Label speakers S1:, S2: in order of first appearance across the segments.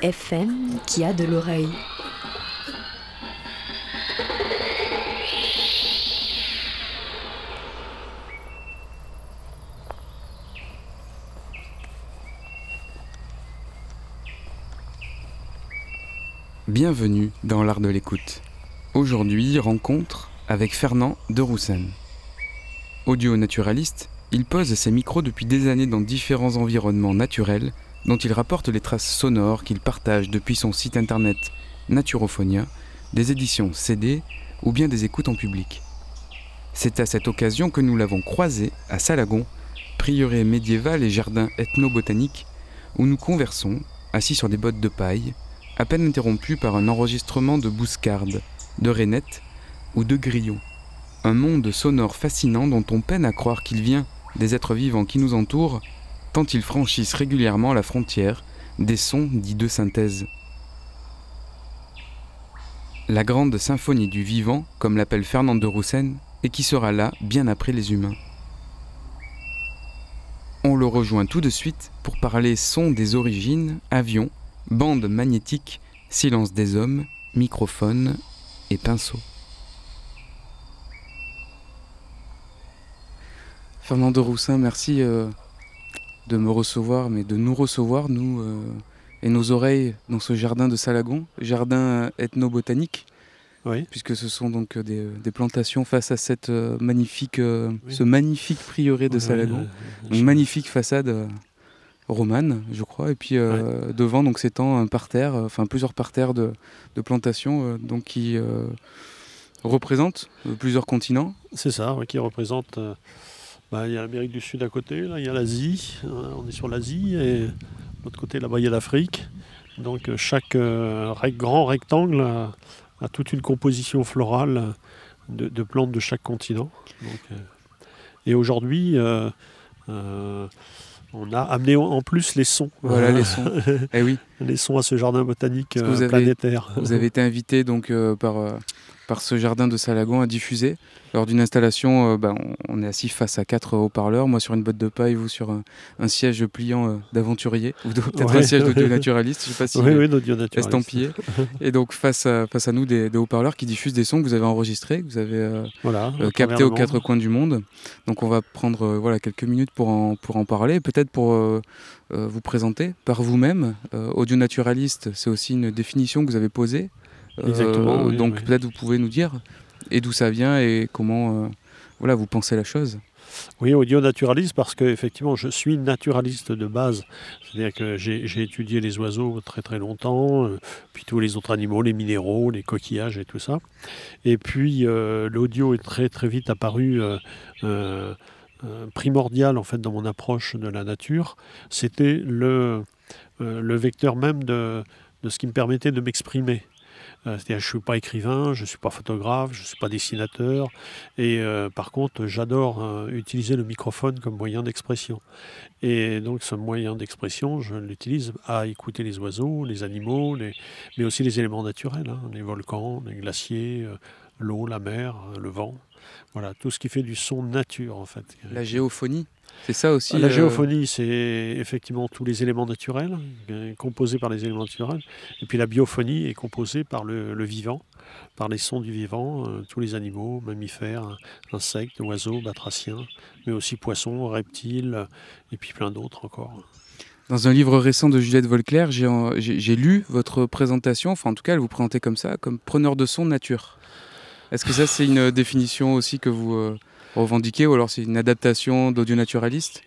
S1: FM qui a de l'oreille.
S2: Bienvenue dans l'art de l'écoute. Aujourd'hui, rencontre avec Fernand de Roussen. Audio naturaliste, il pose ses micros depuis des années dans différents environnements naturels dont il rapporte les traces sonores qu'il partage depuis son site internet Naturophonia, des éditions CD ou bien des écoutes en public. C'est à cette occasion que nous l'avons croisé à Salagon, prieuré médiéval et jardin ethnobotanique, où nous conversons, assis sur des bottes de paille, à peine interrompu par un enregistrement de bouscarde, de rainettes ou de grillons. Un monde sonore fascinant dont on peine à croire qu'il vient des êtres vivants qui nous entourent, tant ils franchissent régulièrement la frontière des sons dits de synthèse. La grande symphonie du vivant, comme l'appelle Fernand de Roussen, et qui sera là bien après les humains. On le rejoint tout de suite pour parler son des origines, avions, bande magnétique, silence des hommes, microphone et pinceau. Fernando Roussin, merci euh, de me recevoir, mais de nous recevoir, nous euh, et nos oreilles, dans ce jardin de Salagon, jardin ethnobotanique,
S3: Oui.
S2: puisque ce sont donc euh, des, des plantations face à cette euh, magnifique, euh,
S3: Oui.
S2: ce magnifique prieuré de Salagon.
S3: euh,
S2: Une magnifique façade euh, romane, je crois, et puis euh, devant donc s'étend un parterre, euh, enfin plusieurs parterres de, de plantations, euh, donc qui euh, représentent euh, plusieurs continents.
S3: C'est ça, qui représente. Bah, il y a l'Amérique du Sud à côté, là, il y a l'Asie, euh, on est sur l'Asie, et de l'autre côté là-bas il y a l'Afrique. Donc euh, chaque euh, grand rectangle a, a toute une composition florale de, de plantes de chaque continent. Donc, euh, et aujourd'hui, euh, on a amené en- plus les sons.
S2: Voilà les sons. eh oui,
S3: les sons à ce jardin botanique
S2: avez-
S3: planétaire.
S2: vous avez été invité donc par, par ce jardin de Salagon à diffuser. Lors d'une installation, euh, ben, on, est assis face à quatre haut-parleurs, moi sur une botte de paille, vous sur un, un siège pliant euh, d'aventurier, ou peut-être
S3: Ouais.
S2: un siège d'audio naturaliste, je sais pas si
S3: oui, oui, naturaliste.
S2: estampillé. Et donc face à, face à nous des, des haut-parleurs qui diffusent des sons que vous avez enregistrés, que vous avez euh,
S3: Voilà,
S2: euh, captés aux quatre coins du monde. Donc on va prendre euh, voilà, quelques minutes pour en, pour en parler, peut-être pour euh, euh, vous présenter par vous-même. Euh, audio naturaliste, c'est aussi une définition que vous avez posée. Euh,
S3: Exactement, oui,
S2: donc
S3: oui.
S2: peut-être vous pouvez nous dire et d'où ça vient et comment euh, voilà, vous pensez la chose.
S3: Oui, audio naturaliste parce que effectivement, je suis naturaliste de base. C'est-à-dire que j'ai étudié les oiseaux très très longtemps, euh, puis tous les autres animaux, les minéraux, les coquillages et tout ça. Et puis euh, l'audio est très très vite apparu euh, euh, euh, primordial en fait dans mon approche de la nature. C'était le, euh, le vecteur même de, de ce qui me permettait de m'exprimer. Euh, C'est-à-dire, je ne suis pas écrivain, je ne suis pas photographe, je ne suis pas dessinateur, et euh, par contre, j'adore euh, utiliser le microphone comme moyen d'expression. Et donc, ce moyen d'expression, je l'utilise à écouter les oiseaux, les animaux, les- mais aussi les éléments naturels, hein, les volcans, les glaciers, euh, l'eau, la mer, le vent. Voilà, tout ce qui fait du son nature, en fait.
S2: La géophonie, c'est ça aussi
S3: La
S2: euh,
S3: géophonie, c'est effectivement tous les éléments naturels, euh, composés par les éléments naturels. Et puis la biophonie est composée par le, le vivant, par les sons du vivant, euh, tous les animaux, mammifères, insectes, oiseaux, batraciens, mais aussi poissons, reptiles, et puis plein d'autres encore.
S2: Dans un livre récent de Juliette Volclair, j'ai lu votre présentation, enfin en tout cas elle vous présentait comme ça, comme preneur de son nature. Est-ce que ça, c'est une définition aussi que vous revendiquez ou alors c'est une adaptation d'audio naturaliste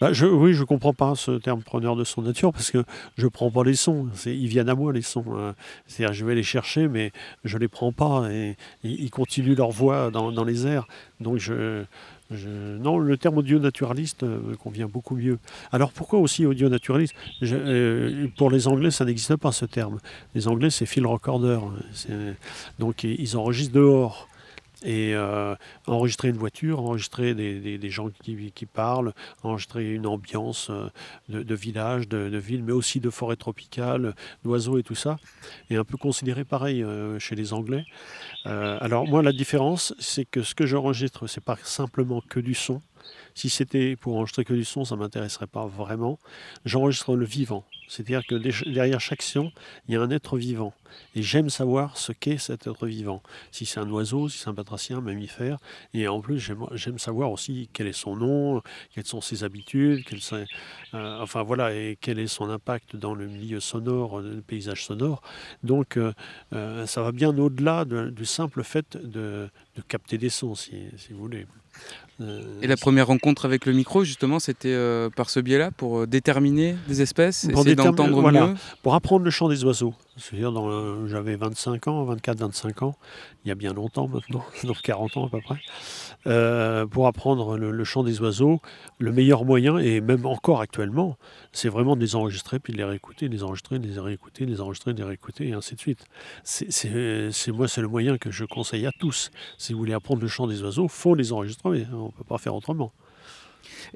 S3: Bah, je, oui, je ne comprends pas ce terme preneur de son nature parce que je ne prends pas les sons. Ils viennent à moi, les sons. hein. C'est-à-dire, je vais les chercher, mais je ne les prends pas. Et, ils continuent leur voix dans, les airs. Donc, je, non, le terme audio naturaliste me convient beaucoup mieux. Alors, pourquoi aussi audio naturaliste? Euh, Pour les Anglais, ça n'existe pas ce terme. Les Anglais, c'est field recorder. C'est- Donc, ils enregistrent dehors. Et euh, enregistrer une voiture, enregistrer des, des- gens qui, qui parlent, enregistrer une ambiance euh, de, village, de, ville, mais aussi de forêt tropicale, d'oiseaux et tout ça, est un peu considéré pareil euh, chez les Anglais. Alors moi, la différence, c'est que ce que j'enregistre, c'est pas simplement que du son. Si c'était pour enregistrer que du son, ça m'intéresserait pas vraiment. J'enregistre le vivant. C'est-à-dire que derrière chaque son, il y a un être vivant. Et j'aime savoir ce qu'est cet être vivant. Si c'est un oiseau, si c'est un batracien, un mammifère. Et en plus, j'aime savoir aussi quel est son nom, quelles sont ses habitudes, quels sont- euh, enfin voilà, et quel est son impact dans le milieu sonore, le paysage sonore. Donc euh, euh, ça va bien au-delà de- du simple fait de, capter des sons, si vous voulez. Euh,
S2: Et la première rencontre avec le micro, justement, c'était euh, par ce biais-là pour euh, déterminer des espèces,
S3: Pour
S2: essayer d'entendre
S3: voilà.
S2: mieux.
S3: pour apprendre le chant des oiseaux. C'est-à-dire, j'avais 25 ans, 24-25 ans, il y a bien longtemps maintenant, donc 40 ans à peu près. Euh, pour apprendre le, chant des oiseaux, le meilleur moyen, et même encore actuellement, c'est vraiment de les enregistrer, puis de les réécouter, les enregistrer, de les réécouter, de les enregistrer, les réécouter, et ainsi de suite. C'est- moi, c'est le moyen que je conseille à tous. Si vous voulez apprendre le chant des oiseaux, faut les enregistrer, on ne peut pas faire autrement.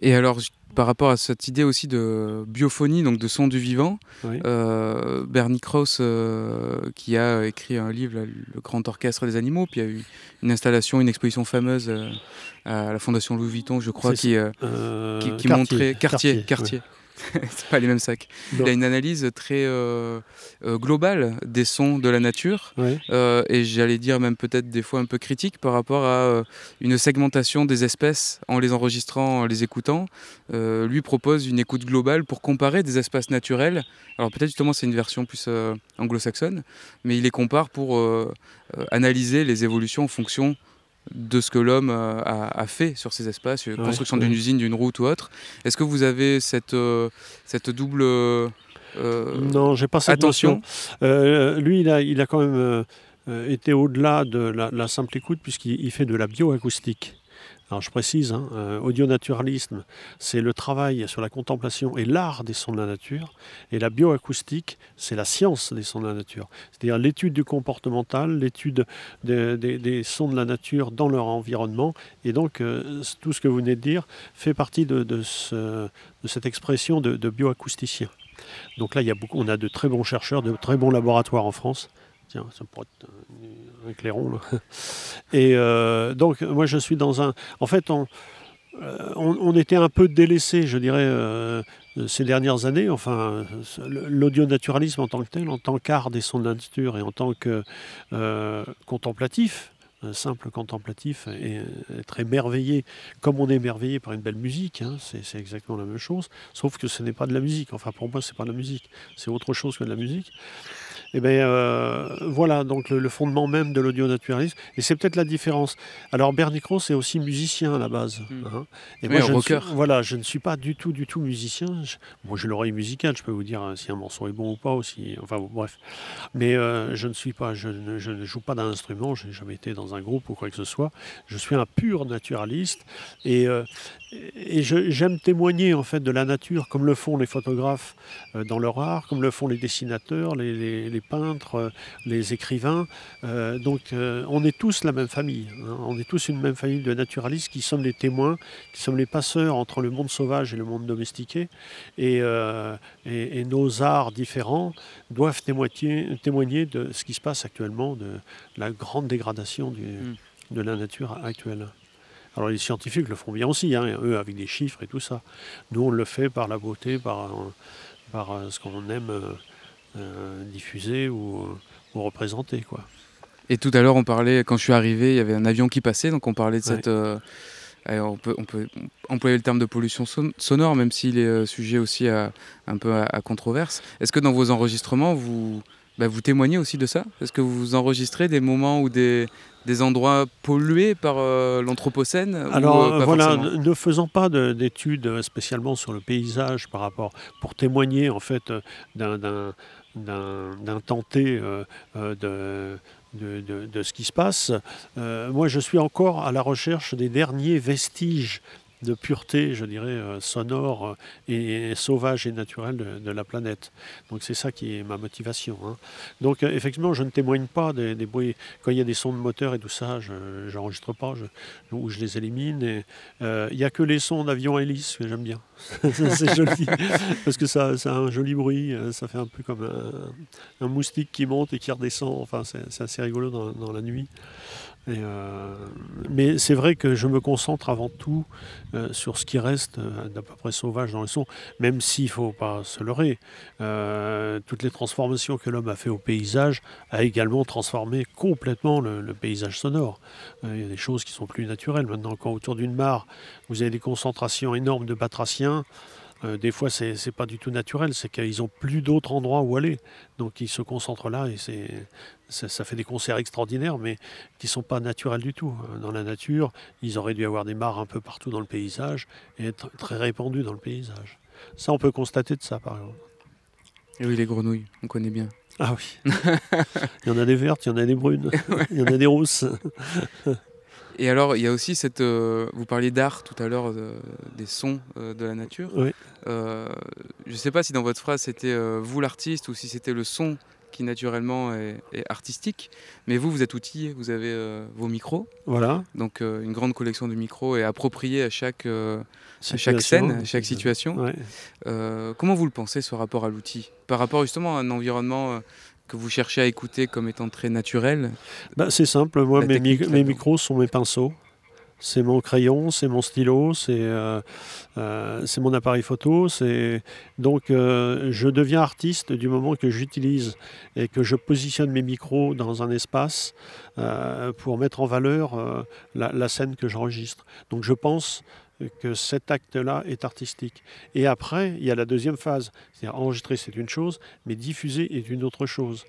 S2: Et alors, par rapport à cette idée aussi de biophonie, donc de son du vivant,
S3: Oui.
S2: euh, Bernie Krauss, euh, qui a écrit un livre, là, Le Grand Orchestre des Animaux, puis il y a eu une installation, une exposition fameuse euh, à la Fondation Louis Vuitton, je crois, qui, qui, montrait quartier, quartier. c'est pas les mêmes sacs.
S3: Non.
S2: Il a une analyse très euh, euh, globale des sons de la nature
S3: Ouais.
S2: euh, et j'allais dire même peut-être des fois un peu critique par rapport à euh, une segmentation des espèces en les enregistrant, en les écoutant. Lui propose une écoute globale pour comparer des espaces naturels. Alors peut-être justement c'est une version plus anglo-saxonne, mais il les compare pour analyser les évolutions en fonction de ce que l'homme euh, a, a fait sur ces espaces, euh,
S3: Ouais,
S2: construction d'une usine, d'une route ou autre. Est-ce que vous avez cette, euh, cette double...
S3: Non, j'ai pas cette
S2: attention.
S3: notion. Lui, il a, il a quand même été au-delà de la, la simple écoute puisqu'il il fait de la bioacoustique. Alors je précise, hein, euh, audionaturalisme, c'est le travail sur la contemplation et l'art des sons de la nature, et la bioacoustique, c'est la science des sons de la nature, c'est-à-dire l'étude du comportemental, l'étude de- des- sons de la nature dans leur environnement, et donc euh, tout ce que vous venez de dire fait partie de, de ce- de cette expression de, bioacousticien. Donc là, on a de très bons chercheurs, de très bons laboratoires en France. Tiens, ça pourrait être un, un clairon. Là. Et euh, donc, moi, je suis dans un. En fait, on, euh, était un peu délaissé, je dirais, euh, ces dernières années. Enfin, l'audionaturalisme en tant que tel, en tant qu'art des sons de la nature et en tant que contemplatif, simple contemplatif et être émerveillé comme on est émerveillé par une belle musique, hein, c'est c'est exactement la même chose, sauf que ce n'est pas de la musique. Enfin, pour moi, c'est pas de la musique, c'est autre chose que de la musique. Et bien voilà donc le, le fondement même de l'audionaturalisme, et c'est peut-être la différence. Alors Bernie Krauss est aussi musicien à la base.
S2: Mm.
S3: hein. Et
S2: Oui,
S3: moi, je ne suis, voilà, je ne suis pas du tout, du tout musicien. Je- moi, j'ai l'oreille musicale, je peux vous dire euh, si un morceau est bon ou pas, ou si, enfin bon, bref. Mais euh, je ne suis pas, je ne, je ne joue pas d'un instrument, j'ai jamais été dans un groupe ou quoi que ce soit. Je suis un pur naturaliste et, euh, et j'aime témoigner en fait de la nature comme le font les photographes euh, dans leur art, comme le font les dessinateurs, les, les- les peintres, euh, les écrivains. Euh, donc on est tous la même famille. hein. On est tous une même famille de naturalistes qui sommes les témoins, qui sommes les passeurs entre le monde sauvage et le monde domestiqué. Et, et- et nos arts différents doivent témoigner, témoigner de ce qui se passe actuellement, de la grande dégradation du-
S2: Mm.
S3: de la nature actuelle. Alors les scientifiques le font bien aussi, hein, eux avec des chiffres et tout ça. Nous on le fait par la beauté, par, euh, par euh, ce qu'on aime euh, diffuser ou, ou représenter. Quoi.
S2: Et tout à l'heure, on parlait, quand je suis arrivé, il y avait un avion qui passait, donc on parlait de
S3: Ouais.
S2: cette. euh, on, peut, on peut employer le terme de pollution son- sonore, même s'il est sujet aussi à, un peu à, à controverse. Est-ce que dans vos enregistrements, vous, bah, vous témoignez aussi de ça? Est-ce que vous enregistrez des moments ou des, des endroits pollués par euh, l'Anthropocène ou,
S3: Alors
S2: euh, pas
S3: voilà, ne faisant pas de- d'études spécialement sur le paysage par rapport pour témoigner en fait euh, d'un- tenté euh, euh, de, de, de- de ce qui se passe. euh, moi, je suis encore à la recherche des derniers vestiges de pureté, je dirais, euh, sonore euh, et, sauvage et naturelle de, la planète. Donc c'est ça qui est ma motivation. hein. Donc euh, effectivement, je ne témoigne pas des, bruits. Quand il y a des sons de moteur et tout ça, je n'enregistre pas, je, ou je les élimine. et, euh, Il n'y a que les sons d'avion hélice que j'aime bien. c'est joli, parce que ça, ça a un joli bruit, ça fait un peu comme un, moustique qui monte et qui redescend. Enfin, c'est assez rigolo dans la nuit. Euh, mais c'est vrai que je me concentre avant tout euh, sur ce qui reste euh, d'à peu près sauvage dans les sons, même s'il ne faut pas se leurrer. Toutes les transformations que l'homme a fait au paysage a également transformé complètement le, le paysage sonore. Il y a des choses qui sont plus naturelles. Maintenant, quand autour d'une mare, vous avez des concentrations énormes de batraciens, euh, des fois, c'est c'est pas du tout naturel, c'est qu'ils n'ont plus d'autres endroits où aller. Donc, ils se concentrent là et c'est ça, ça fait des concerts extraordinaires, mais qui sont pas naturels du tout. Euh, Dans la nature, ils auraient dû avoir des mares un peu partout dans le paysage et être très répandus dans le paysage. Ça, on peut constater de ça, par exemple.
S2: Et oui, les grenouilles, on connaît bien.
S3: Ah oui. il y en a des vertes, il y en a des brunes, il y en a des rousses.
S2: Et alors, il y a aussi cette. euh, vous parliez d'art tout à l'heure, euh, des sons euh, de la nature.
S3: Oui.
S2: Euh, je ne sais pas si dans votre phrase c'était vous l'artiste ou si c'était le son qui naturellement est, est artistique. Mais vous, vous êtes outillé, vous avez vos micros.
S3: Voilà.
S2: Donc une grande collection de micros est appropriée à chaque, à chaque scène, à chaque situation.
S3: Ouais.
S2: Comment vous le pensez ce rapport à l'outil? Par rapport justement à un environnement que vous cherchez à écouter comme étant très naturel
S3: Bah, c'est simple, moi, mes, mi- micros sont mes pinceaux. C'est mon crayon, c'est mon stylo, c'est euh, euh, mon appareil photo. Donc, euh, je deviens artiste du moment que j'utilise et que je positionne mes micros dans un espace euh, pour mettre en valeur la, la scène que j'enregistre. Donc, je pense que cet acte-là est artistique. Et après, il y a la deuxième phase. C'est-à-dire enregistrer, c'est une chose, mais diffuser est une autre chose.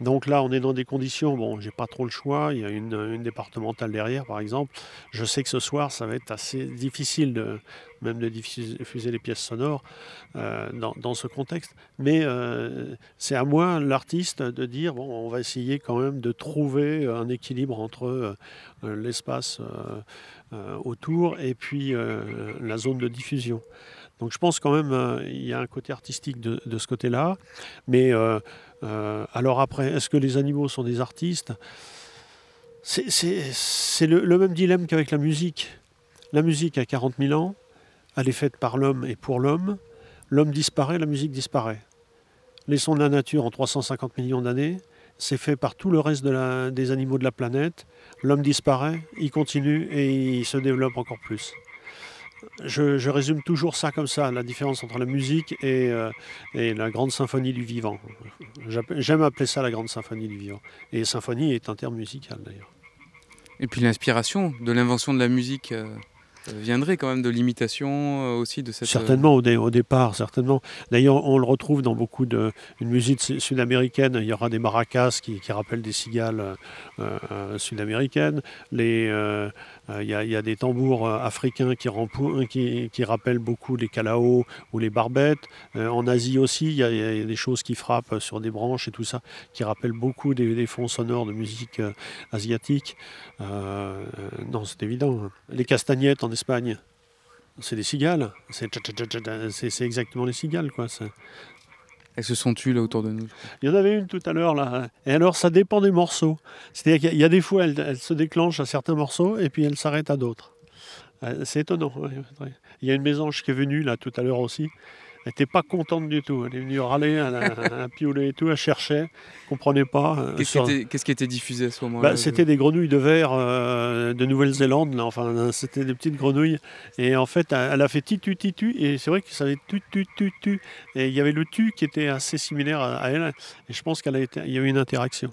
S3: Donc là, on est dans des conditions, bon, j'ai pas trop le choix, il y a une, départementale derrière, par exemple. Je sais que ce soir, ça va être assez difficile même de diffuser les pièces sonores euh, dans, ce contexte. Mais euh, c'est à moi, l'artiste, de dire, bon, on va essayer quand même de trouver un équilibre entre euh, l'espace autour et puis euh, la zone de diffusion. Donc je pense quand même euh, il y a un côté artistique de, ce côté-là. Mais euh, euh, alors après, est-ce que les animaux sont des artistes? C'est le même dilemme qu'avec la musique. La musique a 40 000 ans, elle est faite par l'homme et pour l'homme. L'homme disparaît, la musique disparaît. Les sons de la nature en 350 millions d'années, c'est fait par tout le reste des animaux de la planète. L'homme disparaît, il continue et il se développe encore plus. Je, résume toujours ça comme ça, la différence entre la musique et, euh, la grande symphonie du vivant. J'aime appeler ça la grande symphonie du vivant. Et symphonie est un terme musical d'ailleurs.
S2: Et puis l'inspiration de l'invention de la musique euh, viendrait quand même de l'imitation euh, aussi de cette. euh,
S3: Certainement au, dé- au départ, certainement. D'ailleurs, on le retrouve dans beaucoup de une musique su- sud-américaine. Il y aura des maracas qui, rappellent des cigales euh, sud-américaines. Les, il, y a, il y a des tambours euh, africains qui, rappellent beaucoup les calaos ou les barbettes. Euh, en Asie aussi, il y, a, des choses qui frappent sur des branches et tout ça, qui rappellent beaucoup des, des fonds sonores de musique euh, asiatique. Euh, euh, non, c'est évident. Les castagnettes en Espagne. C'est des cigales. C'est exactement les cigales, quoi.
S2: Elles se sont tues là autour de nous.
S3: Il y en avait une tout à l'heure, là. Et alors, ça dépend des morceaux. C'est-à-dire qu'il y a- des fois, elle, elle se déclenche à certains morceaux et puis elle s'arrête à d'autres. Euh, C'est étonnant. Il y a une mésange qui est venue, là, tout à l'heure aussi. Elle n'était pas contente du tout. Elle est venue râler, elle a, elle piolé et tout, elle cherchait, comprenait pas. euh,
S2: Qu'est-ce qui,
S3: sur-
S2: était- qu'est-ce qui était diffusé à ce moment-là
S3: Bah, c'était des grenouilles de verre euh, de Nouvelle-Zélande, là. enfin euh, c'était des petites grenouilles. Et en fait, elle elle a fait titu titu, et c'est vrai que ça avait tu tu tu tu. Et il y avait le tu qui était assez similaire à, elle, et je pense qu'il y a eu une interaction.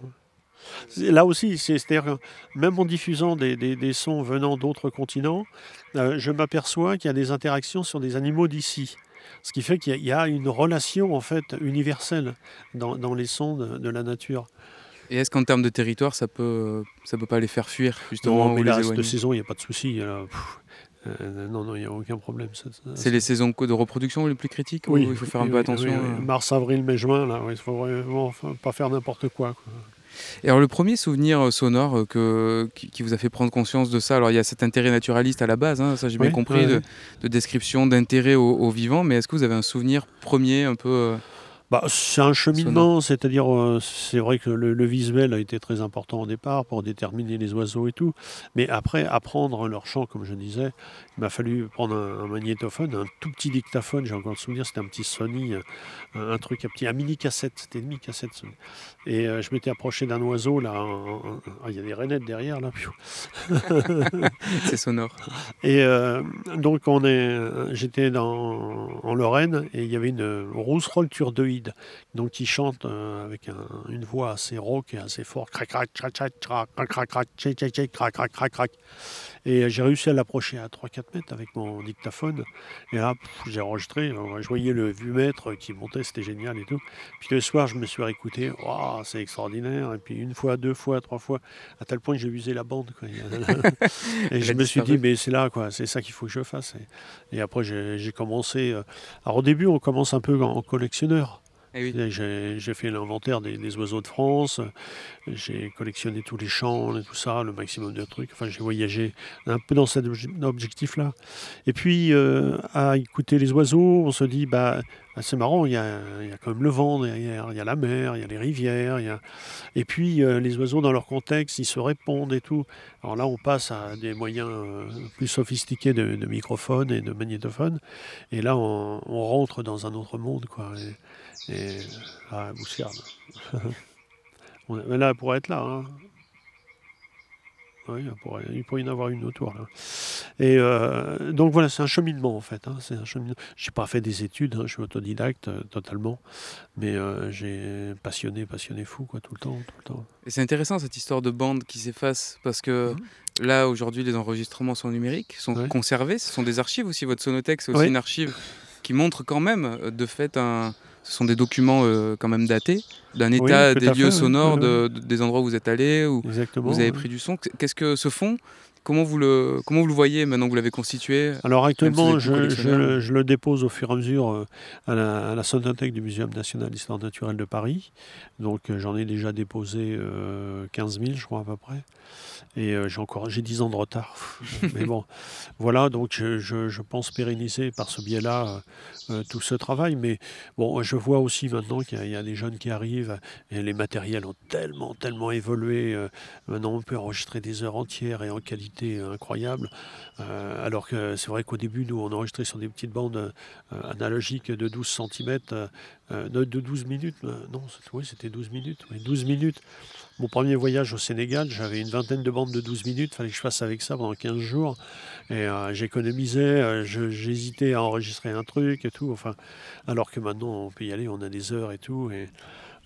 S3: Là aussi, c'est- c'est-à-dire que même en diffusant des, des- des sons venant d'autres continents, euh, je m'aperçois qu'il y a des interactions sur des animaux d'ici. Ce qui fait qu'il y, a- une relation en fait universelle dans, dans les sons de, de la nature.
S2: Et est-ce qu'en termes de territoire, ça peut, ça peut pas les faire fuir justement
S3: Non, mais là, cette saison, il n'y a pas de souci. euh, non, non, il n'y a aucun problème.
S2: C'est les saisons de reproduction les plus critiques
S3: Oui,
S2: ou il faut faire un
S3: oui,
S2: peu attention
S3: oui,
S2: euh
S3: oui. Mars, avril, mai, juin, là, il faut vraiment pas faire n'importe quoi. quoi.
S2: Et alors le premier souvenir euh, sonore euh, que, qui, qui vous a fait prendre conscience de ça, alors il y a cet intérêt naturaliste à la base, hein, ça j'ai bien compris, de, description d'intérêt au, au vivant, mais est-ce que vous avez un souvenir premier un peu euh,
S3: Bah, c'est un cheminement, c'est-à-dire, euh, c'est vrai que le, le visuel a été très important au départ pour déterminer les oiseaux et tout. Mais après, apprendre leur chant, comme je disais, il m'a fallu prendre un, un magnétophone, un tout petit dictaphone, j'ai encore le souvenir, c'était un petit Sony, euh, un, un truc, un petit, un mini cassette, c'était une mini cassette. Sony. Et euh, je m'étais approché d'un oiseau, là, ah, il y a des rainettes derrière, là.
S2: c'est sonore
S3: Et euh, donc on est, j'étais dans, en Lorraine et il y avait une rousserolle turdoïde, donc qui chante euh, avec un- une voix assez rauque et assez forte, crac crac crac crac crac crac crac crac tchic, crac crac crac crac. Et j'ai réussi à l'approcher à 3-4 mètres avec mon dictaphone. Et là, j'ai enregistré, euh, je voyais le vumètre qui montait, c'était génial et tout. Puis le soir, je me suis réécouté, Waouh, c'est extraordinaire. Et puis une fois, deux fois, trois fois, à tel point que j'ai usé la bande. quoi. et je me suis dit, mais c'est là, quoi, c'est ça qu'il faut que je fasse. Et, et après, j'ai commencé. euh, Alors au début, on commence un peu en collectionneur.
S2: Eh oui.
S3: J'ai fait l'inventaire des, des oiseaux de France, j'ai collectionné tous les chants et tout ça, le maximum de trucs. Enfin, j'ai voyagé un peu dans cet obje- objectif-là. Et puis, euh, à écouter les oiseaux, on se dit, bah, ah, c'est marrant, il y a, il y a quand même le vent derrière, il y a la mer, il y a les rivières. il y a- Et puis, euh, les oiseaux, dans leur contexte, ils se répondent et tout. Alors là, on passe à des moyens euh, plus sophistiqués de, de microphones et de magnétophones. Et là, on, on rentre dans un autre monde, quoi. Et, et ah, Bouscarde. On a- mais là, elle pourrait être là. hein. Oui, il pourrait y en avoir une autour. Là. Et euh, donc voilà, c'est un cheminement en fait. Hein, c'est un cheminement. J'ai pas fait des études, hein, je suis autodidacte euh, totalement, mais euh, j'ai passionné, passionné fou quoi, tout le temps, tout le temps.
S2: Et c'est intéressant cette histoire de bande qui s'efface parce que là aujourd'hui les enregistrements sont numériques, sont
S3: Ouais.
S2: conservés, ce sont des archives aussi. Votre sonothèque c'est aussi une archive qui montre quand même euh, de fait un. Ce sont des documents euh, quand même datés d'un état des
S3: fait,
S2: lieux
S3: oui.
S2: sonores,
S3: Ouais,
S2: de- de- des endroits où vous êtes allé, où
S3: Exactement.
S2: vous avez pris du son. Qu'est-ce que ce fond Comment vous le comment vous le voyez maintenant que vous l'avez constitué
S3: Alors actuellement, je, je- je le dépose au fur et à mesure euh, à la, à la Sonothèque du Muséum national d'histoire naturelle de Paris. Donc euh, j'en ai déjà déposé euh, 15 000, je crois à peu près. Et euh, j'ai encore j'ai 10 ans de retard. Mais bon, voilà, donc je, je- pense pérenniser par ce biais-là euh, euh, tout ce travail. Mais bon, je vois aussi maintenant qu'il y, y a des jeunes qui arrivent et les matériels ont tellement, tellement évolué. euh, maintenant, on peut enregistrer des heures entières et en qualité euh, incroyable. Euh, alors que c'est vrai qu'au début, nous, on enregistrait sur des petites bandes euh, analogiques de 12 cm, de, de 12 minutes. euh, non, oui, c'était 12 minutes. oui, 12 minutes. Mon premier voyage au Sénégal, j'avais une vingtaine de bandes de 12 minutes. Fallait que je fasse avec ça pendant 15 jours. Et euh, j'économisais, euh, j'hésitais à enregistrer un truc et tout. Enfin, alors que maintenant, on peut y aller, on a des heures et tout. Et,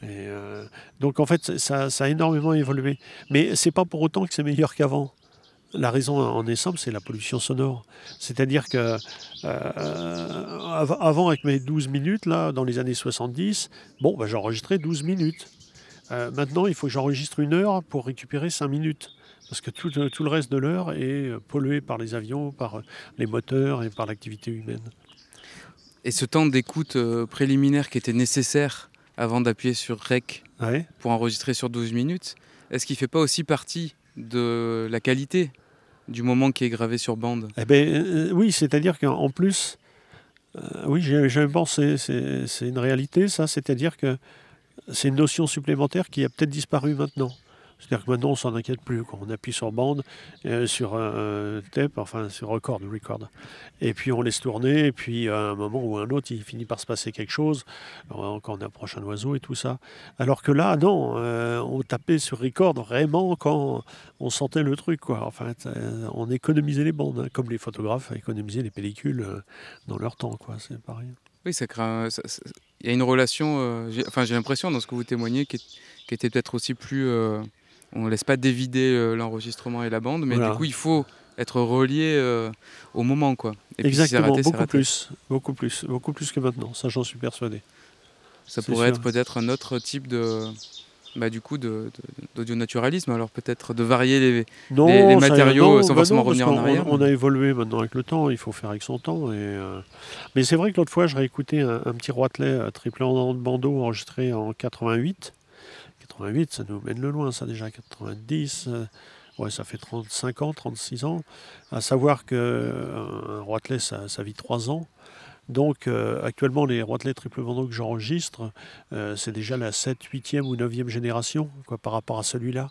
S3: euh, donc en fait, ça a énormément évolué. Mais c'est pas pour autant que c'est meilleur qu'avant. La raison en est simple, c'est la pollution sonore. C'est-à-dire que euh, av- avant, avec mes 12 minutes, là, dans les années 70, bon, bah, j'enregistrais 12 minutes. Euh, maintenant, il faut que j'enregistre une heure pour récupérer 5 minutes. Parce que tout, euh, tout le reste de l'heure est pollué par les avions, par les moteurs et par l'activité humaine.
S2: Et ce temps d'écoute préliminaire qui était nécessaire avant d'appuyer sur REC
S3: Ouais.
S2: pour enregistrer sur 12 minutes, est-ce qu'il ne fait pas aussi partie de la qualité du moment qui est gravé sur bande
S3: Eh ben, euh, oui, c'est-à-dire qu'en plus, euh, oui, j'ai jamais pensé, c'est une réalité, ça, c'est-à-dire que c'est une notion supplémentaire qui a peut-être disparu maintenant. C'est-à-dire que maintenant, on s'en inquiète plus. Quand on appuie sur bande, euh, sur tape, enfin sur record, record, et puis on laisse tourner, et puis à un moment ou à un autre, il finit par se passer quelque chose, euh, quand on approche un oiseau et tout ça. Alors que là, non, euh, on tapait sur record vraiment quand on sentait le truc, quoi. Enfin, euh, on économisait les bandes, hein, comme les photographes économisaient les pellicules euh, dans leur temps, quoi. C'est pareil.
S2: Oui, ça Il y a une relation. euh, enfin, j'ai l'impression dans ce que vous témoignez qui était peut-être aussi plus. On ne laisse pas dévider euh, l'enregistrement et la bande, mais
S3: Voilà.
S2: du coup, il faut être relié euh, au moment, quoi. Et puis si
S3: Exactement,
S2: raté,
S3: beaucoup
S2: raté.
S3: plus, beaucoup plus, beaucoup plus que maintenant. Ça, j'en suis persuadé.
S2: Ça pourrait
S3: sûr.
S2: être peut-être un autre type de, bah, du coup, de- d'audio-naturalisme. Alors peut-être de varier les.
S3: Non,
S2: Les- les
S3: ça-
S2: matériaux, sans
S3: bah
S2: forcément
S3: parce
S2: revenir en arrière.
S3: On, a évolué maintenant avec le temps, il faut faire avec son temps. Et, euh, Mais c'est vrai que l'autre fois, j'ai réécouté un, un petit Roitelet triple en bandeau enregistré en 88. 88, ça nous mène le loin, ça déjà, 90. euh, ça fait 35 ans, 36 ans. À savoir qu'un Roitelet, ça, vit 3 ans. Donc euh, actuellement, les Roitelet triple bandeau que j'enregistre, euh, c'est déjà la 7, 8e ou 9e génération quoi, par rapport à celui-là.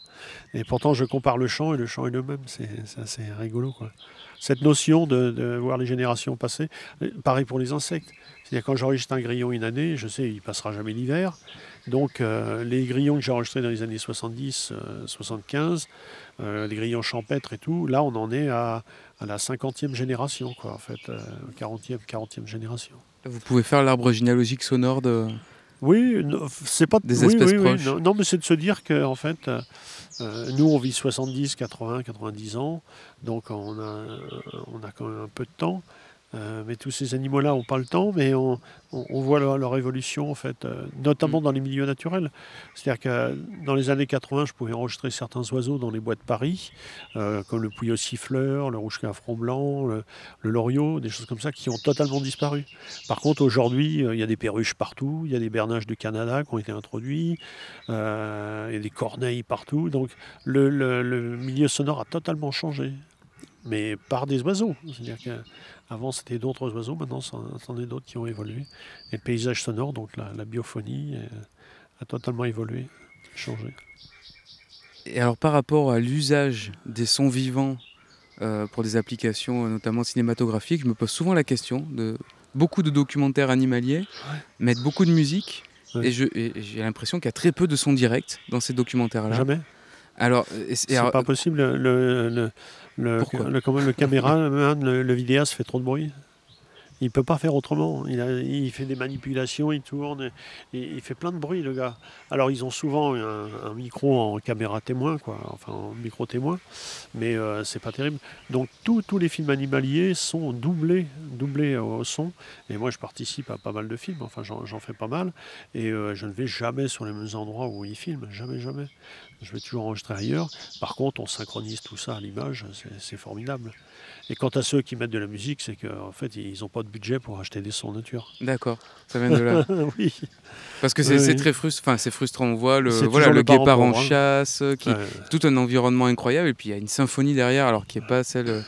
S3: Et pourtant, je compare le chant et le chant est le même. C'est assez rigolo. Quoi. Cette notion de, voir les générations passer, euh, pareil pour les insectes. C'est-à-dire quand j'enregistre un grillon une année, je sais, il passera jamais l'hiver. Donc euh, les grillons que j'ai enregistrés dans les années 70, euh, 75, euh, les grillons champêtres et tout, là on en est à, à la 50e génération, quoi, en fait, euh, 40e, 40e génération.
S2: Vous pouvez faire l'arbre généalogique sonore de.
S3: Oui, c'est pas
S2: Des
S3: oui,
S2: espèces
S3: oui, oui,
S2: proches.
S3: non, non, mais c'est de se dire que en fait, euh, euh, nous on vit 70, 80, 90 ans, donc on a, euh, on a quand même un peu de temps. Euh, mais tous ces animaux-là n'ont pas le temps, mais on, on- on voit leur, leur évolution, en fait, euh, notamment
S2: Mm.
S3: dans les milieux naturels. C'est-à-dire que euh, dans les années 80, je pouvais enregistrer certains oiseaux dans les bois de Paris, euh, comme le pouillot siffleur, le rouge à front blanc, le, le loriot, des choses comme ça qui ont totalement disparu. Par contre, aujourd'hui, il y a des perruches partout, il y a des bernages du Canada qui ont été introduits, il y a des corneilles partout. Donc le, le- le milieu sonore a totalement changé, mais par des oiseaux. C'est-à-dire qu'avant, c'était d'autres oiseaux, maintenant, c'en est d'autres qui ont évolué. Et le paysage sonore, donc la, la biophonie, euh, a totalement évolué, changé.
S2: Et alors par rapport à l'usage des sons vivants euh, pour des applications euh, notamment cinématographiques, je me pose souvent la question de beaucoup de documentaires animaliers mettent beaucoup de musique
S3: Ouais.
S2: et j'ai l'impression qu'il y a très peu de sons directs dans ces documentaires-là.
S3: Jamais
S2: Alors, et
S3: C'est pas possible. Le, le, le, le, caméraman, le, le vidéaste fait trop de bruit? Il peut pas faire autrement. Il, fait des manipulations, il tourne, il, fait plein de bruit, le gars. Alors, ils ont souvent un, micro en caméra témoin, quoi, enfin en micro témoin, mais euh, c'est pas terrible. Donc, tous- les films animaliers sont doublés, doublés au son. Et moi, je participe à pas mal de films, enfin, j'en fais pas mal. Et euh, je ne vais jamais sur les mêmes endroits où ils filment, jamais, jamais. Je vais toujours enregistrer ailleurs. Par contre, on synchronise tout ça à l'image, c'est formidable. Et quant à ceux qui mettent de la musique, c'est qu'en fait, ils n'ont pas de budget pour acheter des sons nature.
S2: d'accord, ça vient de là.
S3: oui.
S2: Parce que c'est
S3: Oui,
S2: c'est
S3: oui.
S2: très frustrant. Enfin, c'est frustrant. On voit le voilà guépard en chasse, euh, qui
S3: Ouais.
S2: tout un environnement incroyable et puis il y a une symphonie derrière alors qui n'est pas celle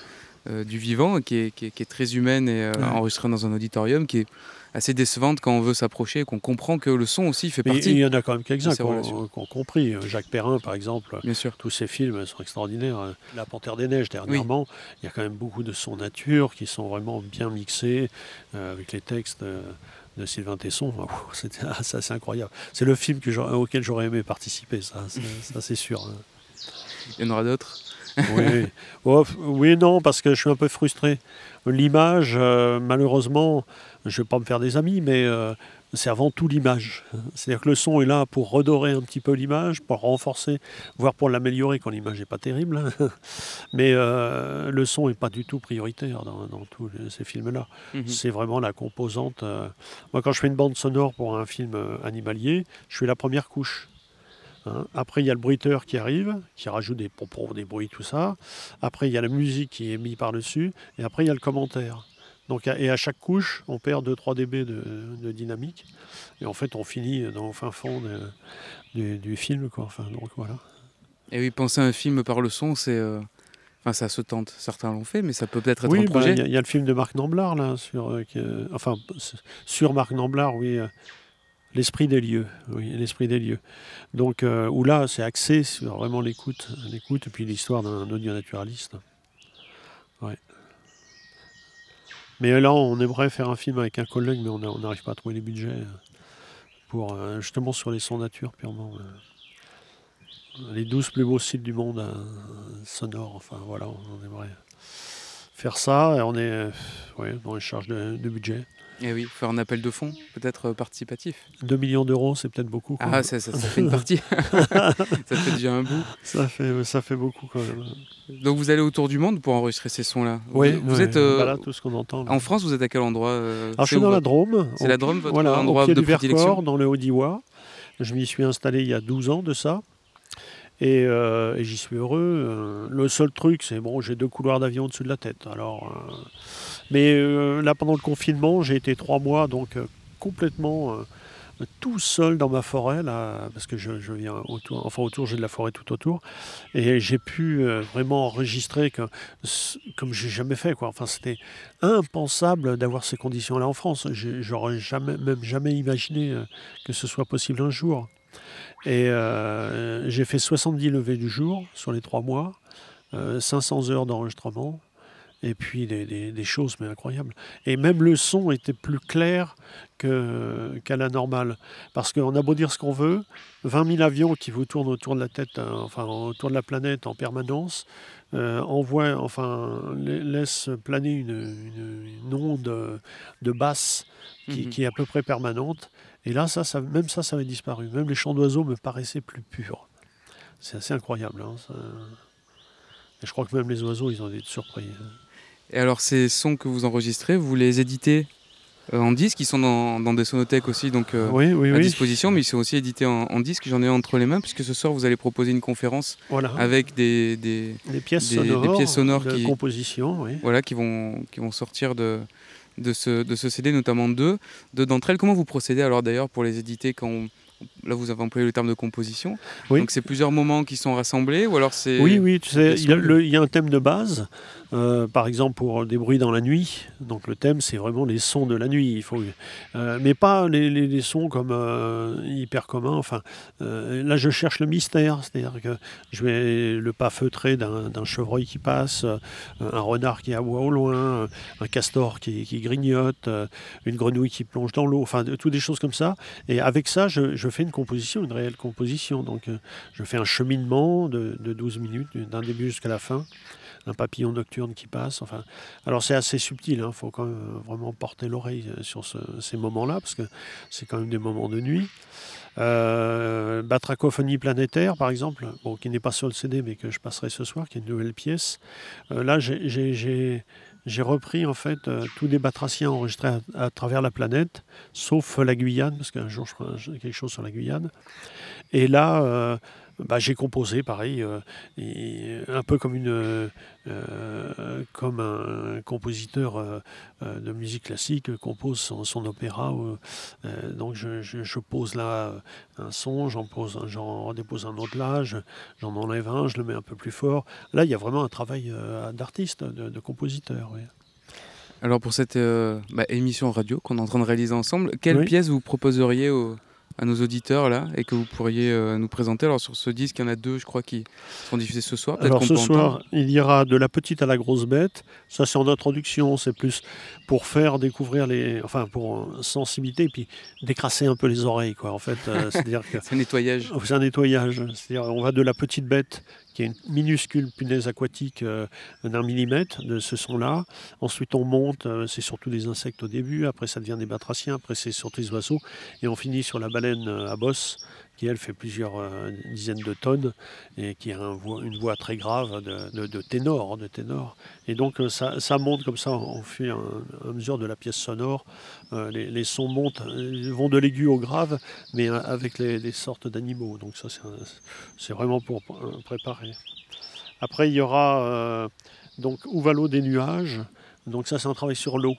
S2: euh, du vivant qui est, qui est- qui est très humaine et euh,
S3: Ouais.
S2: enregistrée dans un auditorium qui est assez décevante quand on veut s'approcher et qu'on comprend que le son aussi fait
S3: Mais il
S2: partie
S3: y en a quand même quelques-uns qui ont, compris. Jacques Perrin, par exemple,
S2: bien sûr
S3: tous ses films sont extraordinaires. La Panthère des Neiges, dernièrement, il y a quand même beaucoup de sons nature qui sont vraiment bien mixés euh, avec les textes euh, de Sylvain Tesson. C'était c'est incroyable. C'est le film que auquel j'aurais aimé participer, ça, c'est- ça c'est sûr. hein.
S2: il y en aura d'autres
S3: Oui. Oh, oui, non, parce que je suis un peu frustré. L'image, euh, malheureusement, je ne vais pas me faire des amis, mais euh, c'est avant tout l'image. C'est-à-dire que le son est là pour redorer un petit peu l'image, pour renforcer, voire pour l'améliorer quand l'image n'est pas terrible. mais euh, le son n'est pas du tout prioritaire dans, dans tous ces films-là.
S2: Mhm.
S3: C'est vraiment la composante. euh, Moi, quand je fais une bande sonore pour un film euh, animalier, je fais la première couche. Hein. Après, il y a le bruiteur qui arrive, qui rajoute des pompons, des bruits, tout ça. Après, il y a la musique qui est mise par-dessus. Et après, il y a le commentaire. Donc, et à chaque couche, on perd 2-3 dB de, de dynamique. Et en fait, on finit dans le fin fond de- du, du film. Quoi. Enfin, donc, voilà.
S2: et oui penser à un film par le son c'est euh, enfin ça se tente certains l'ont fait mais ça peut peut-être être
S3: Oui,
S2: un
S3: bah,
S2: projet
S3: il y, a- il y a le film de Marc Namblard, là, sur, euh, qui, euh, enfin, sur Marc Namblard, oui, euh, L'Esprit des lieux, oui, L'Esprit des lieux. Donc, où là, c'est axé sur vraiment l'écoute, l'écoute, et puis l'histoire d'un audio-naturaliste. Ouais. Mais là, on aimerait faire un film avec un collègue, mais on n'arrive pas à trouver les budgets euh, pour, euh, justement, sur les sons nature, purement. euh, les 12 plus beaux sites du monde sonores, enfin, voilà, on aimerait faire ça. Et on est dans les charges de budget.
S2: Et oui, faire un appel de fonds, peut-être euh, participatif.
S3: 2 millions d'euros, c'est peut-être beaucoup.
S2: Ah, ça, ça, ça fait une partie. ça fait déjà un bout.
S3: ça, fait, ça fait beaucoup quand même.
S2: Donc vous allez autour du monde pour enregistrer ces sons-là.
S3: Oui,
S2: vous, êtes euh,
S3: voilà tout ce qu'on entend. là.
S2: en France, vous êtes à quel endroit euh,
S3: Alors, je suis dans la Drôme.
S2: C'est la Drôme, votre
S3: voilà,
S2: endroit
S3: au pied
S2: de
S3: du Vercors, dans le Haut-Diois. Je m'y suis installé il y a 12 ans de ça. Et, euh, et j'y suis heureux. Le seul truc, c'est bon, j'ai deux couloirs d'avion au-dessus de la tête. Alors, mais euh, là, pendant le confinement, j'ai été trois mois donc euh, complètement euh, tout seul dans ma forêt là, parce que je, viens autour, enfin autour, j'ai de la forêt tout autour, et j'ai pu vraiment enregistrer que, comme j'ai jamais fait quoi. Enfin, c'était impensable d'avoir ces conditions-là en France. J'aurais jamais, même jamais imaginé que ce soit possible un jour. Et j'ai fait 70 levées du jour sur les trois mois, euh, 500 heures d'enregistrement, et puis des, des- des choses mais incroyables. Et même le son était plus clair que- qu'à la normale. Parce qu'on a beau dire ce qu'on veut, 20 000 avions qui vous tournent autour de la tête, euh, enfin autour de la planète en permanence, euh, envoient, enfin, la- laissent planer une, une- une onde de basse qui,
S2: Mhm.
S3: qui est à peu près permanente. Et là, ça, ça, même ça, ça avait disparu. Même les chants d'oiseaux me paraissaient plus purs. C'est assez incroyable. hein, ça. Et je crois que même les oiseaux, ils ont été surpris.
S2: Et alors ces sons que vous enregistrez, vous les éditez euh, en disque, ils sont dans, dans des sonothèques aussi, donc euh,
S3: oui, oui,
S2: à
S3: oui.
S2: disposition, mais ils sont aussi édités en, en disque. J'en ai un entre les mains, puisque ce soir vous allez proposer une conférence
S3: Voilà.
S2: avec des, des-
S3: des pièces
S2: des- des
S3: sonores,
S2: pièces sonores
S3: de
S2: qui-
S3: composition,
S2: voilà, qui, vont, qui vont sortir de, de, ce, de ce CD, notamment deux, deux d'entre elles. Comment vous procédez alors d'ailleurs pour les éditer quand on- Là, vous avez employé le terme de composition.
S3: Oui.
S2: Donc, c'est plusieurs moments qui sont rassemblés ou alors c'est.
S3: Oui, oui, tu sais,
S2: des
S3: il y, a
S2: sons.
S3: le- il y a un thème de base, euh, par exemple pour des bruits dans la nuit. Donc le thème, c'est vraiment les sons de la nuit. Il faut, euh, mais pas les, les- les sons comme euh, hyper communs. Enfin, là, je cherche le mystère, c'est-à-dire que je vais le pas feutré d'un chevreuil qui passe, un renard qui aboie au loin, un castor qui, qui grignote, une grenouille qui plonge dans l'eau. Enfin, toutes des choses comme ça. Et avec ça, je, je fais une composition, une réelle composition. Donc, euh, je fais un cheminement de, de 12 minutes, d'un début jusqu'à la fin. Un papillon nocturne qui passe. Enfin, alors c'est assez subtil. Il faut quand même vraiment porter l'oreille euh, sur ce- ces moments-là parce que c'est quand même des moments de nuit. Euh, Batracophonie planétaire, par exemple, qui n'est pas sur le CD mais que je passerai ce soir, qui est une nouvelle pièce. Euh, là, j'ai- j'ai- repris en fait euh, tous les batraciens enregistrés à, à travers la planète, sauf la Guyane, parce qu'un jour je ferai quelque chose sur la Guyane. Et là, euh, bah, j'ai composé pareil, euh, et un peu comme, une, euh, euh, comme un compositeur de musique classique compose son, son opéra. donc je, je- je pose là un son, j'en pose, un- j'en redépose un autre là, je- j'en enlève un, je le mets un peu plus fort. Là, il y a vraiment un travail d'artiste, de, de compositeur. oui.
S2: Alors, pour cette bah, émission radio qu'on est en train de réaliser ensemble, quelle
S3: Oui.
S2: pièce vous proposeriez au- à nos auditeurs là et que vous pourriez euh, nous présenter Alors, sur ce disque, il y en a deux, je crois, qui seront diffusés ce soir.
S3: Alors ce soir,
S2: entendre.
S3: il y aura de la petite à la grosse bête. Ça, c'est en introduction. C'est plus pour faire découvrir les, enfin pour euh, sensibilité, puis décrasser un peu les oreilles, quoi. En fait, euh, c'est-à-dire que
S2: C'est un nettoyage.
S3: c'est un nettoyage. C'est-à-dire, on va de la petite bête qui est une minuscule punaise aquatique euh, d'un millimètre de ce son-là. Ensuite, on monte. euh, c'est surtout des insectes au début. Après, ça devient des batraciens. Après, c'est surtout des oiseaux. Et on finit sur la baleine euh, à bosse elle fait plusieurs euh, dizaines de tonnes et qui a une voix très grave de, ténor, de ténor. Et donc euh, ça, monte comme ça au fur et à mesure de la pièce sonore. Euh, les, sons montent, vont de l'aigu au grave, mais avec les, sortes d'animaux. Donc ça c'est vraiment pour préparer. Après il y aura donc Où va l'eau des nuages. Donc ça c'est un travail sur l'eau.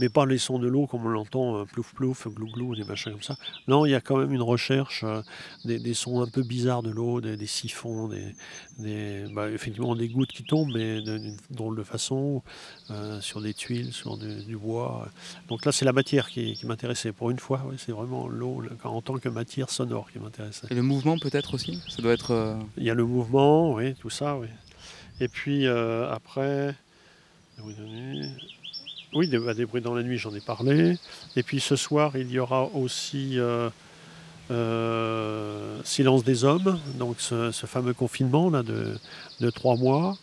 S3: Mais pas les sons de l'eau comme on l'entend, euh, plouf plouf, glou glou, des machins comme ça. Non, il y a quand même une recherche, euh, des, des sons un peu bizarres de l'eau, des, des siphons, des, des- bah, effectivement des gouttes qui tombent, mais d'une drôle de façon, euh, sur des tuiles, sur du, du bois. Donc là, c'est la matière qui, qui m'intéressait. Pour une fois, ouais, c'est vraiment l'eau le- en tant que matière sonore qui m'intéressait.
S2: Et le mouvement, peut-être aussi? Ça doit être. euh,
S3: Il y a le mouvement, oui, tout ça, oui. Et puis euh, après, oui, des, bah, des bruits dans la nuit, j'en ai parlé. Et puis ce soir, il y aura aussi euh, euh, Silence des hommes, donc ce, fameux confinement là de, trois mois.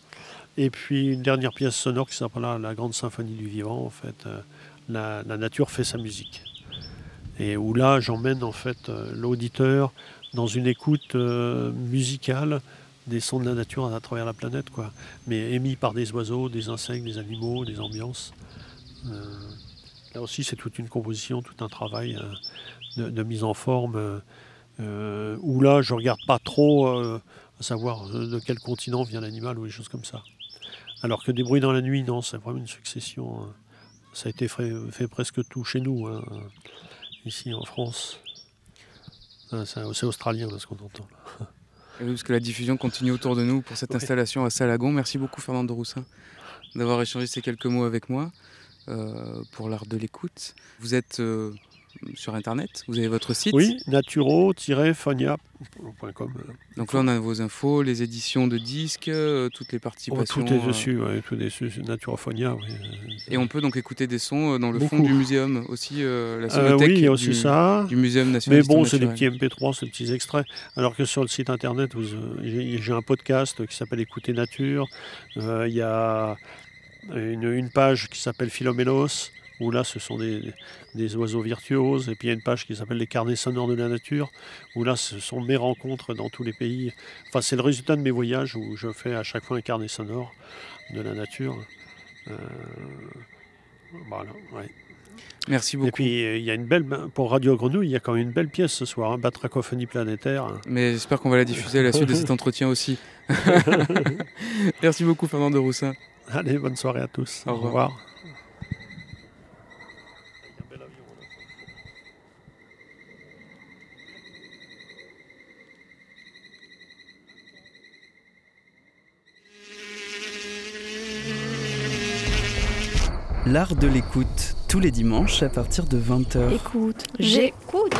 S3: Et puis une dernière pièce sonore qui s'appelle la, la Grande Symphonie du Vivant, en fait. euh, la, nature fait sa musique. Et où là, j'emmène en fait l'auditeur dans une écoute musicale des sons de la nature à travers la planète, quoi. Mais émis par des oiseaux, des insectes, des animaux, des ambiances. Euh, là aussi, c'est toute une composition, tout un travail euh, de, de mise en forme. euh, où là, je regarde pas trop à savoir de quel continent vient l'animal ou des choses comme ça. Alors que des bruits dans la nuit, non, c'est vraiment une succession. Ça a été fait, fait presque tout chez nous, hein, ici en France. C'est australien là, ce qu'on entend.
S2: Et oui, parce que la diffusion continue autour de nous pour cette installation à Salagon. Merci beaucoup Fernando Roussin d'avoir échangé ces quelques mots avec moi pour l'art de l'écoute. Vous êtes euh, sur Internet, vous avez votre site.
S3: Oui, naturo-fonia.com.
S2: Donc là, on a vos infos, les éditions de disques, euh, toutes les
S3: Oh,
S2: participations.
S3: tout est
S2: euh,
S3: dessus, ouais, tout est dessus, c'est Naturophonia. oui.
S2: Et on peut donc écouter des sons euh, dans le fond du muséum aussi, euh, la
S3: Euh,
S2: sonothèque
S3: oui, il y a aussi
S2: du,
S3: ça.
S2: du Muséum national
S3: Mais bon, c'est des petits MP3, c'est des petits extraits. Alors que sur le site internet, euh, j'ai un podcast qui s'appelle Écouter Nature. Euh, Il y a une, une page qui s'appelle Philomélos, où là, ce sont des, des oiseaux virtuoses. Et puis il y a une page qui s'appelle Les carnets sonores de la nature, où là, ce sont mes rencontres dans tous les pays. Enfin, c'est le résultat de mes voyages où je fais à chaque fois un carnet sonore de la nature. Euh, voilà, ouais.
S2: Merci beaucoup.
S3: Et puis il y a une belle pour Radio Grenouille, il y a quand même une belle pièce ce soir, hein, Batracophonie planétaire.
S2: Mais j'espère qu'on va la diffuser à la suite de cet entretien aussi. Merci beaucoup Fernando Roussin.
S3: Allez, bonne soirée à tous.
S2: Au revoir.
S4: L'art de l'écoute, tous les dimanches à partir de 20h.
S5: Écoute,
S1: J'écoute.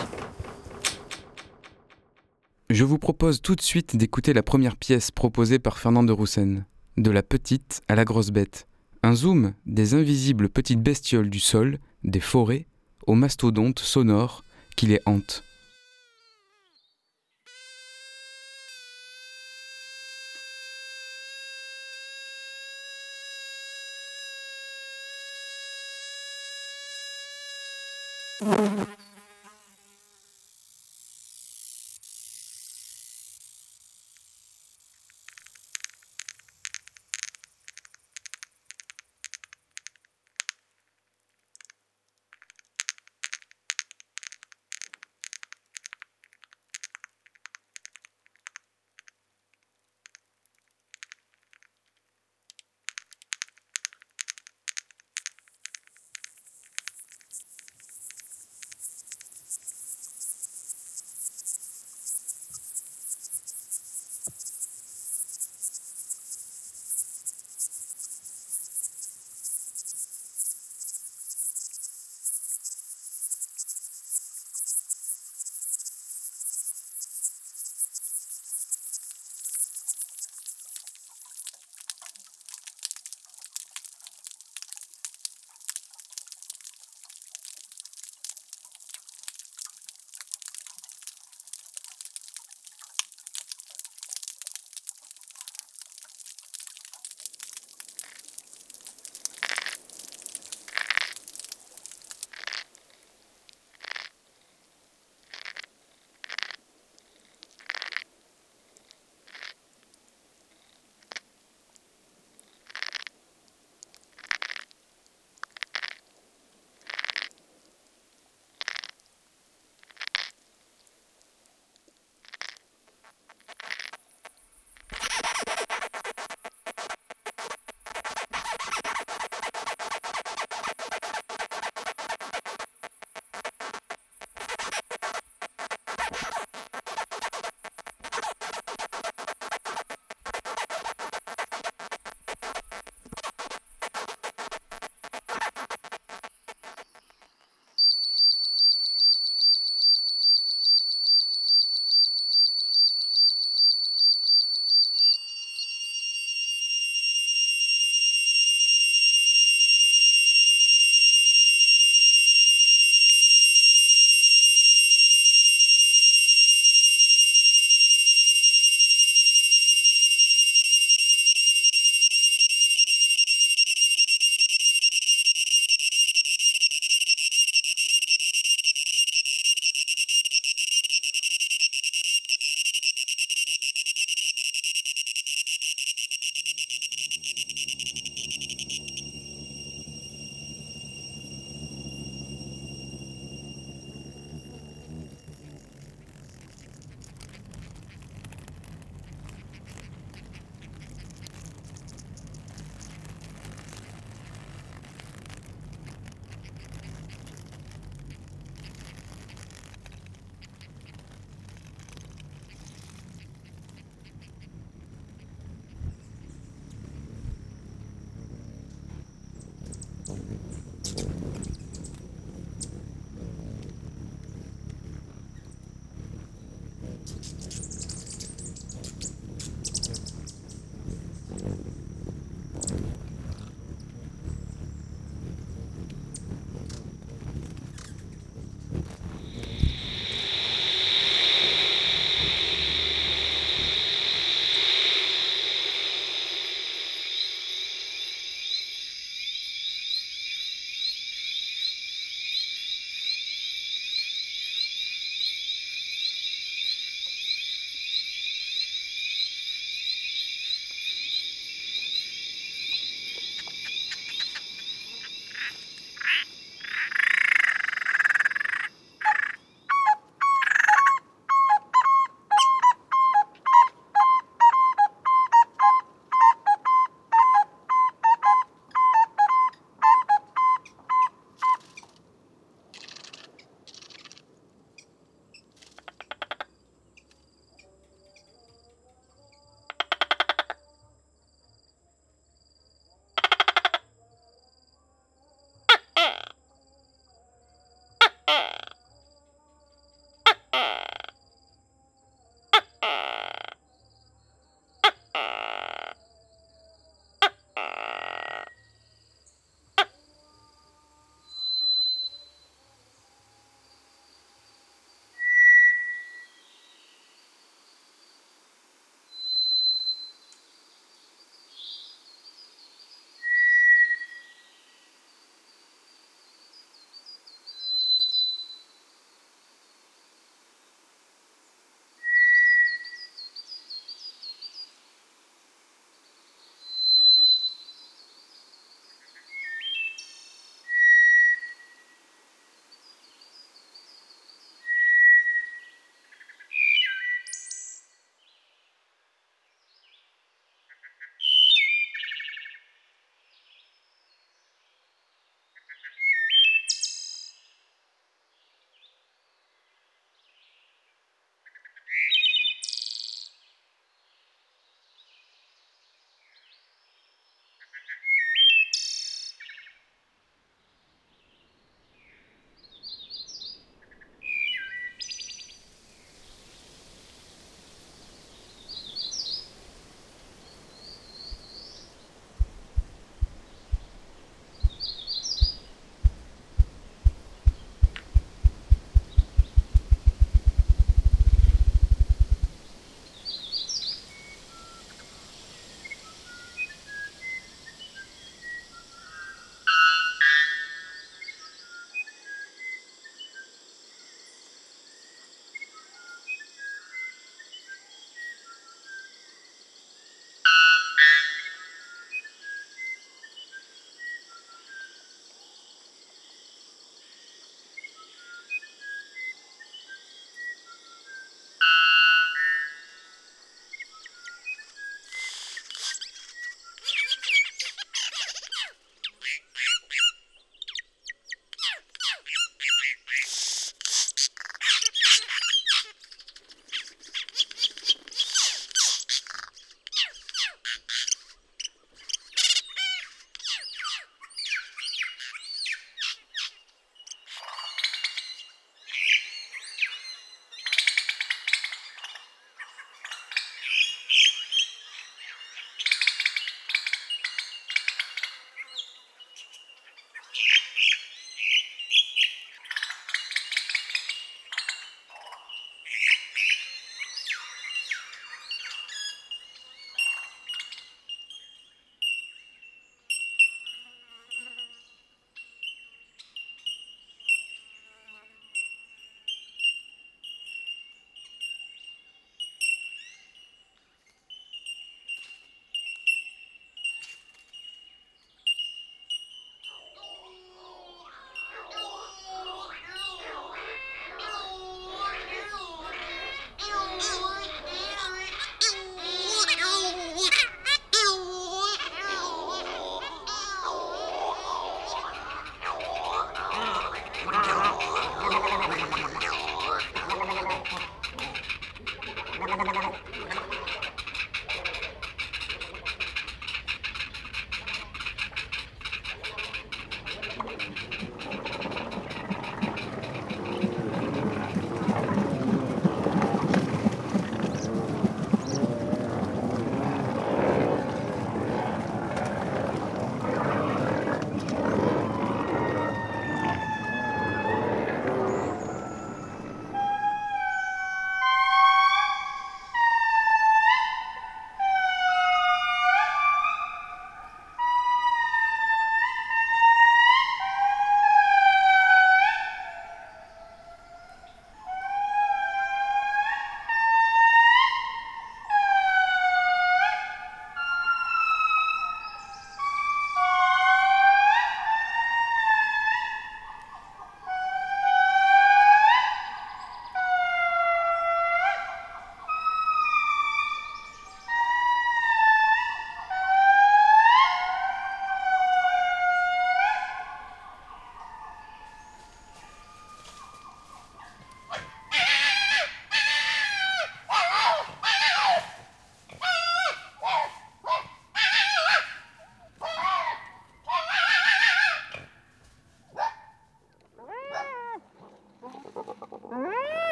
S2: Je vous propose tout de suite d'écouter la première pièce proposée par Fernand de Roussen, De la petite à la grosse bête. Un zoom des invisibles petites bestioles du sol, des forêts, aux mastodontes sonores qui les hantent.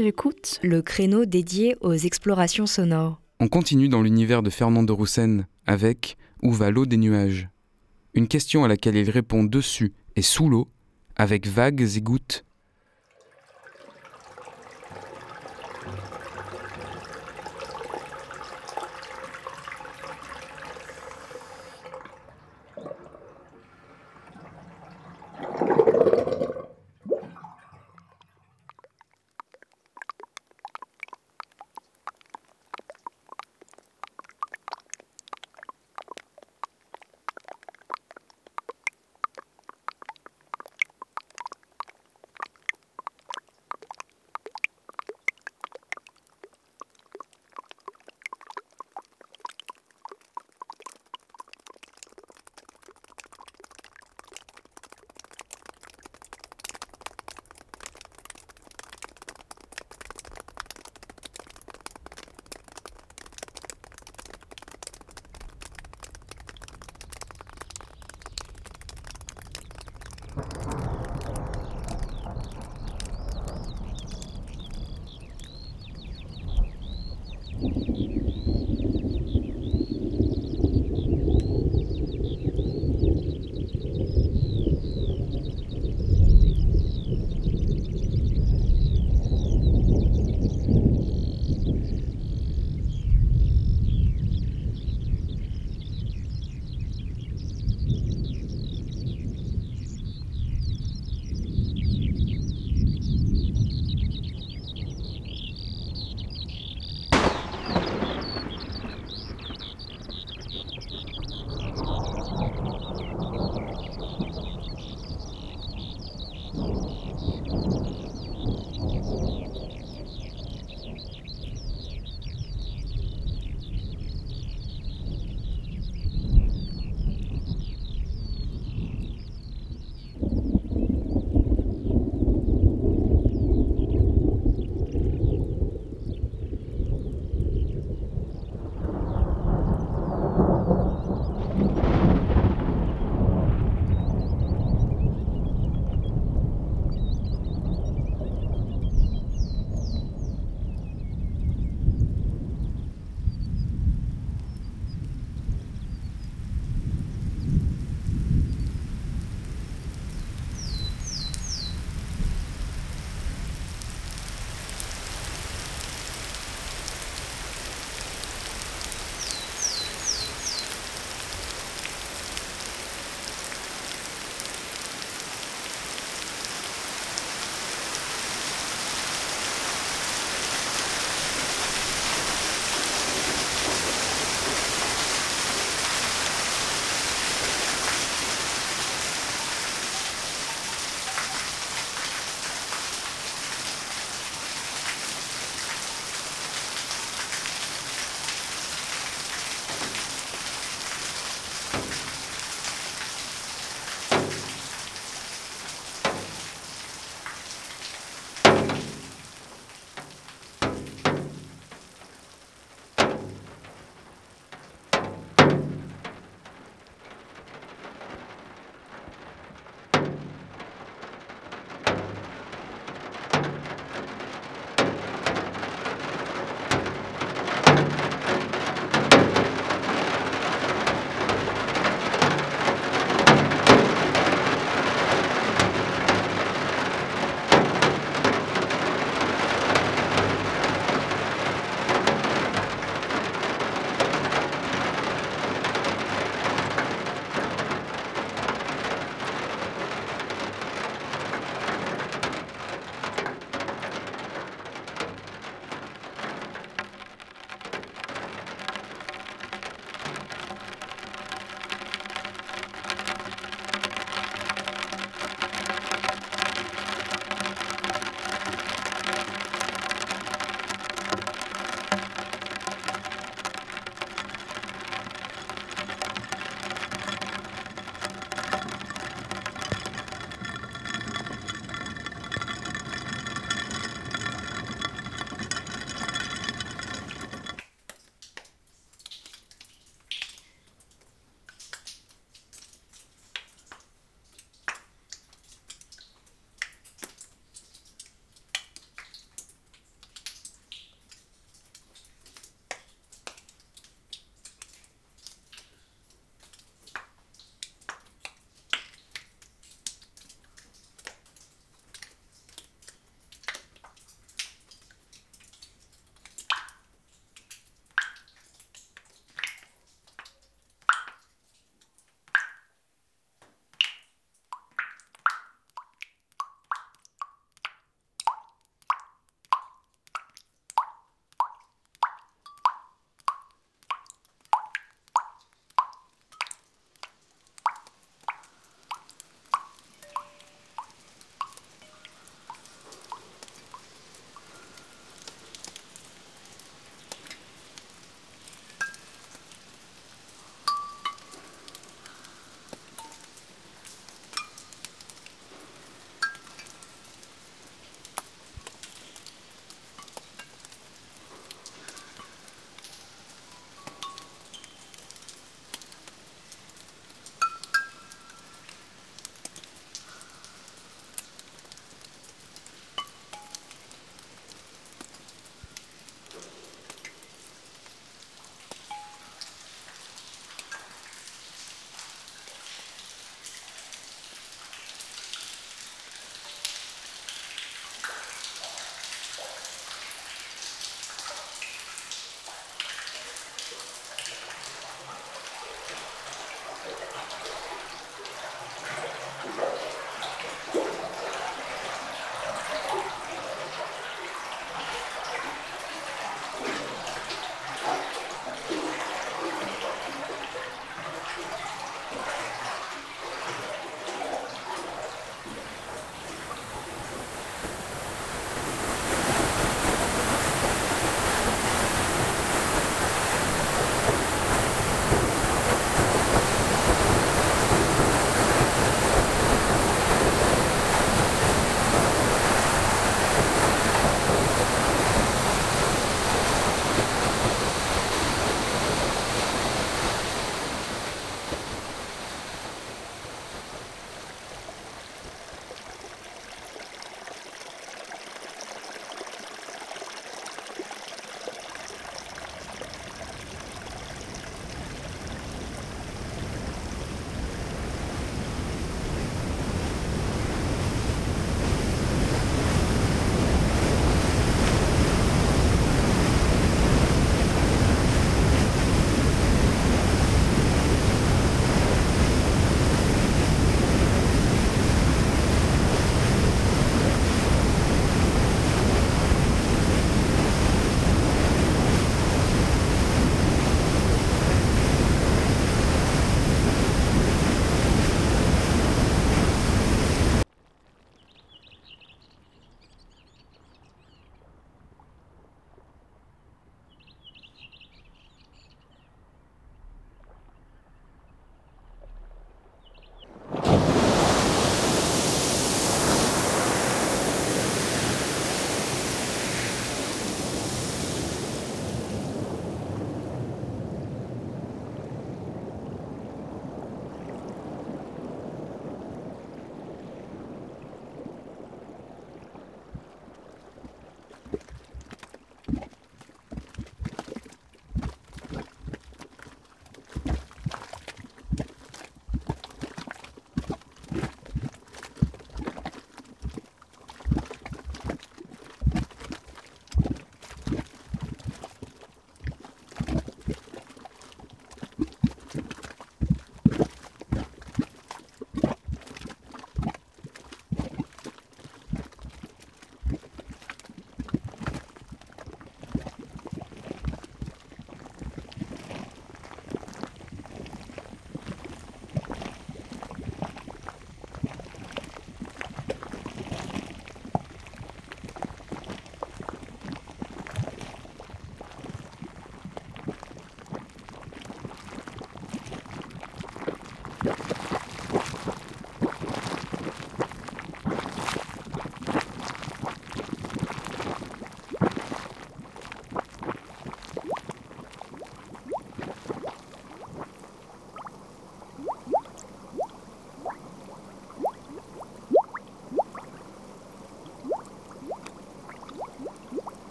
S5: L'écoute,
S1: le créneau dédié aux explorations sonores.
S2: On continue dans l'univers de Fernand de Roussen avec Où va l'eau des nuages? Une question à laquelle il répond dessus et sous l'eau avec vagues et gouttes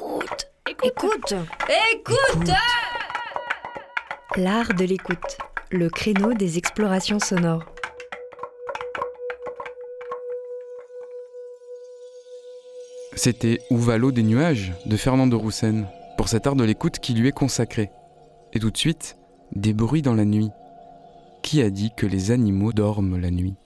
S1: Écoute
S5: Écoute.
S1: Écoute
S6: Écoute
S1: L'art de l'écoute, le créneau des explorations sonores.
S2: C'était Où va l'eau des nuages de Fernand de Roussen, pour cet art de l'écoute qui lui est consacré. Et tout de suite, des bruits dans la nuit. Qui a dit que les animaux dorment la nuit?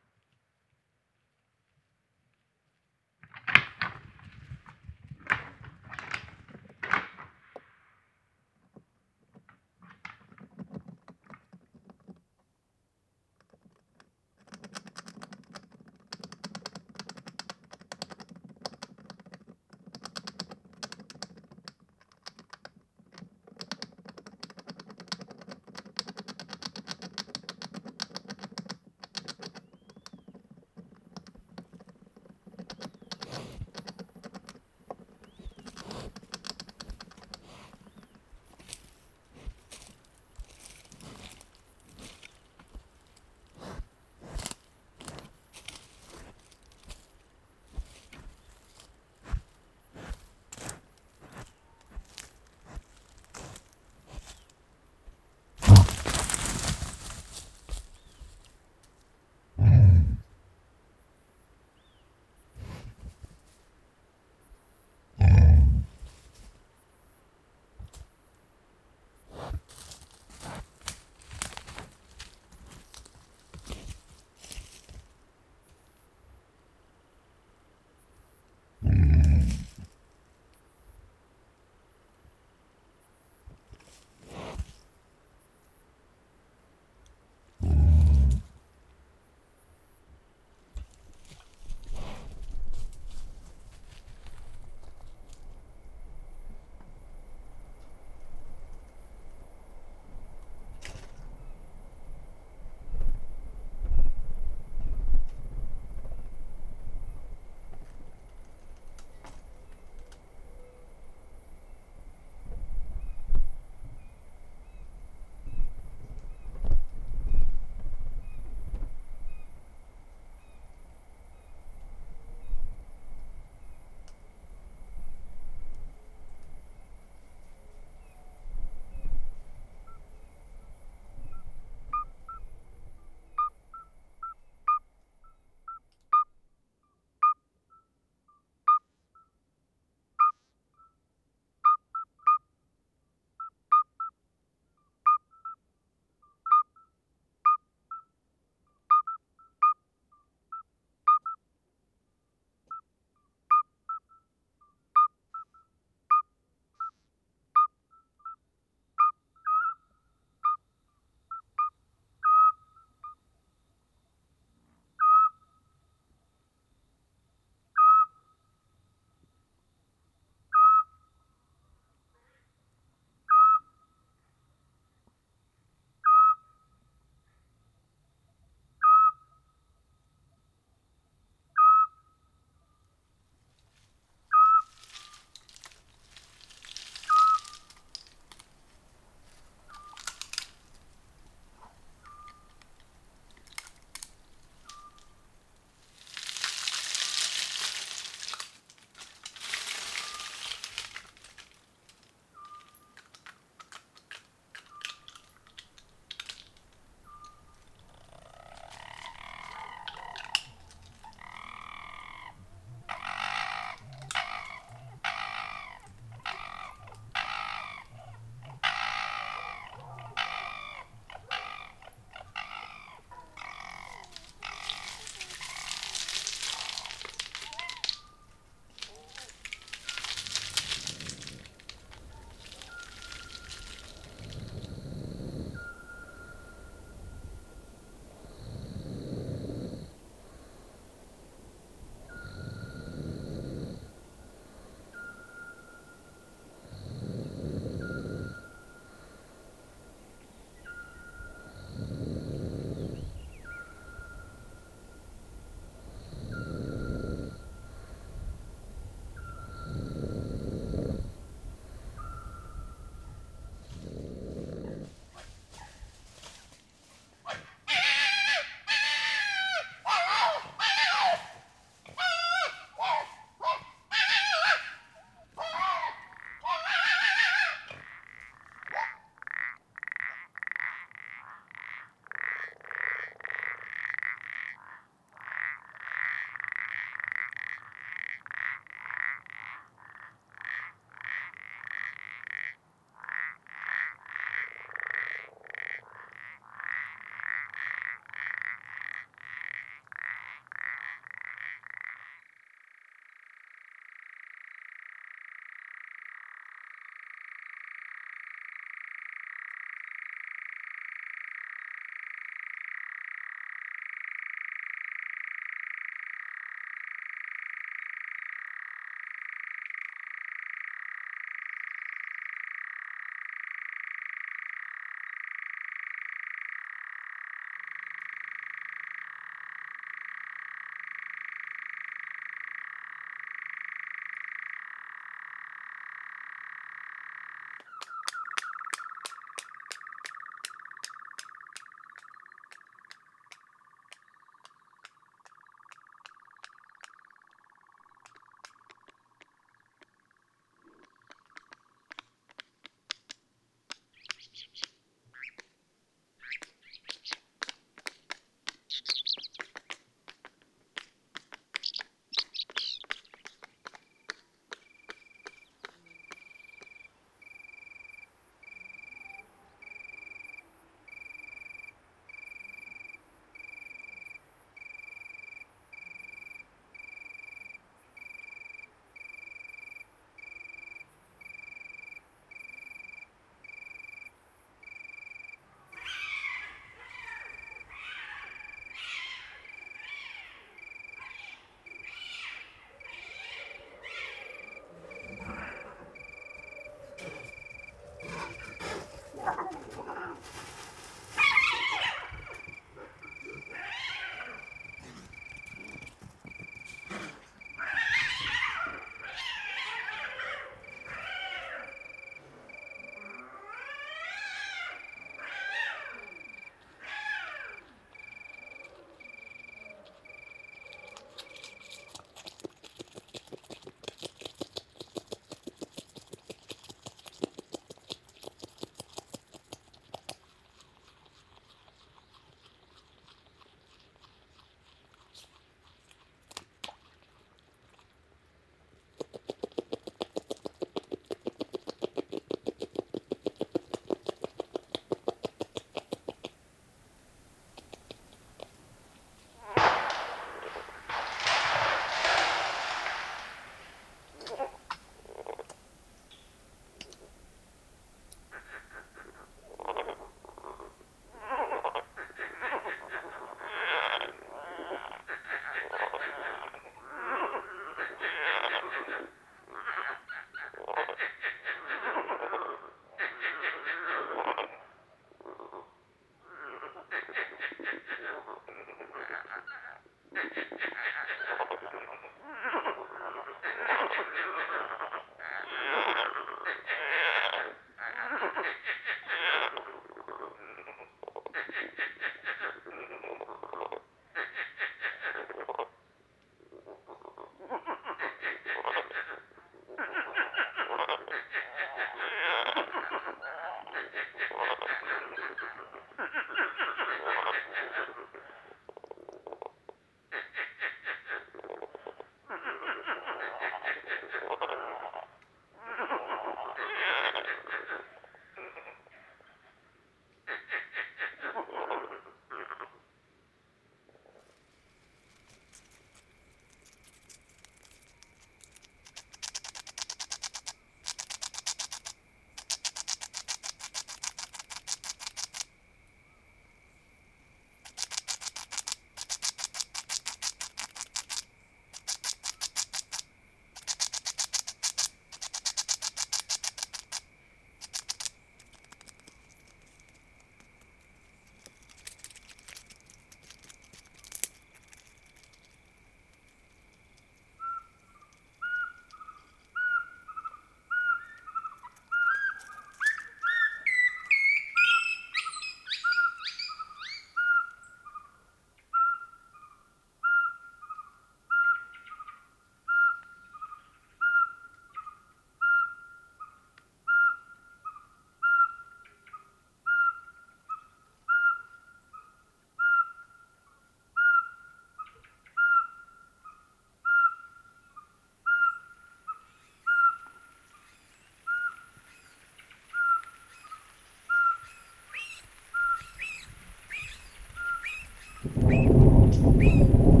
S2: Facebook.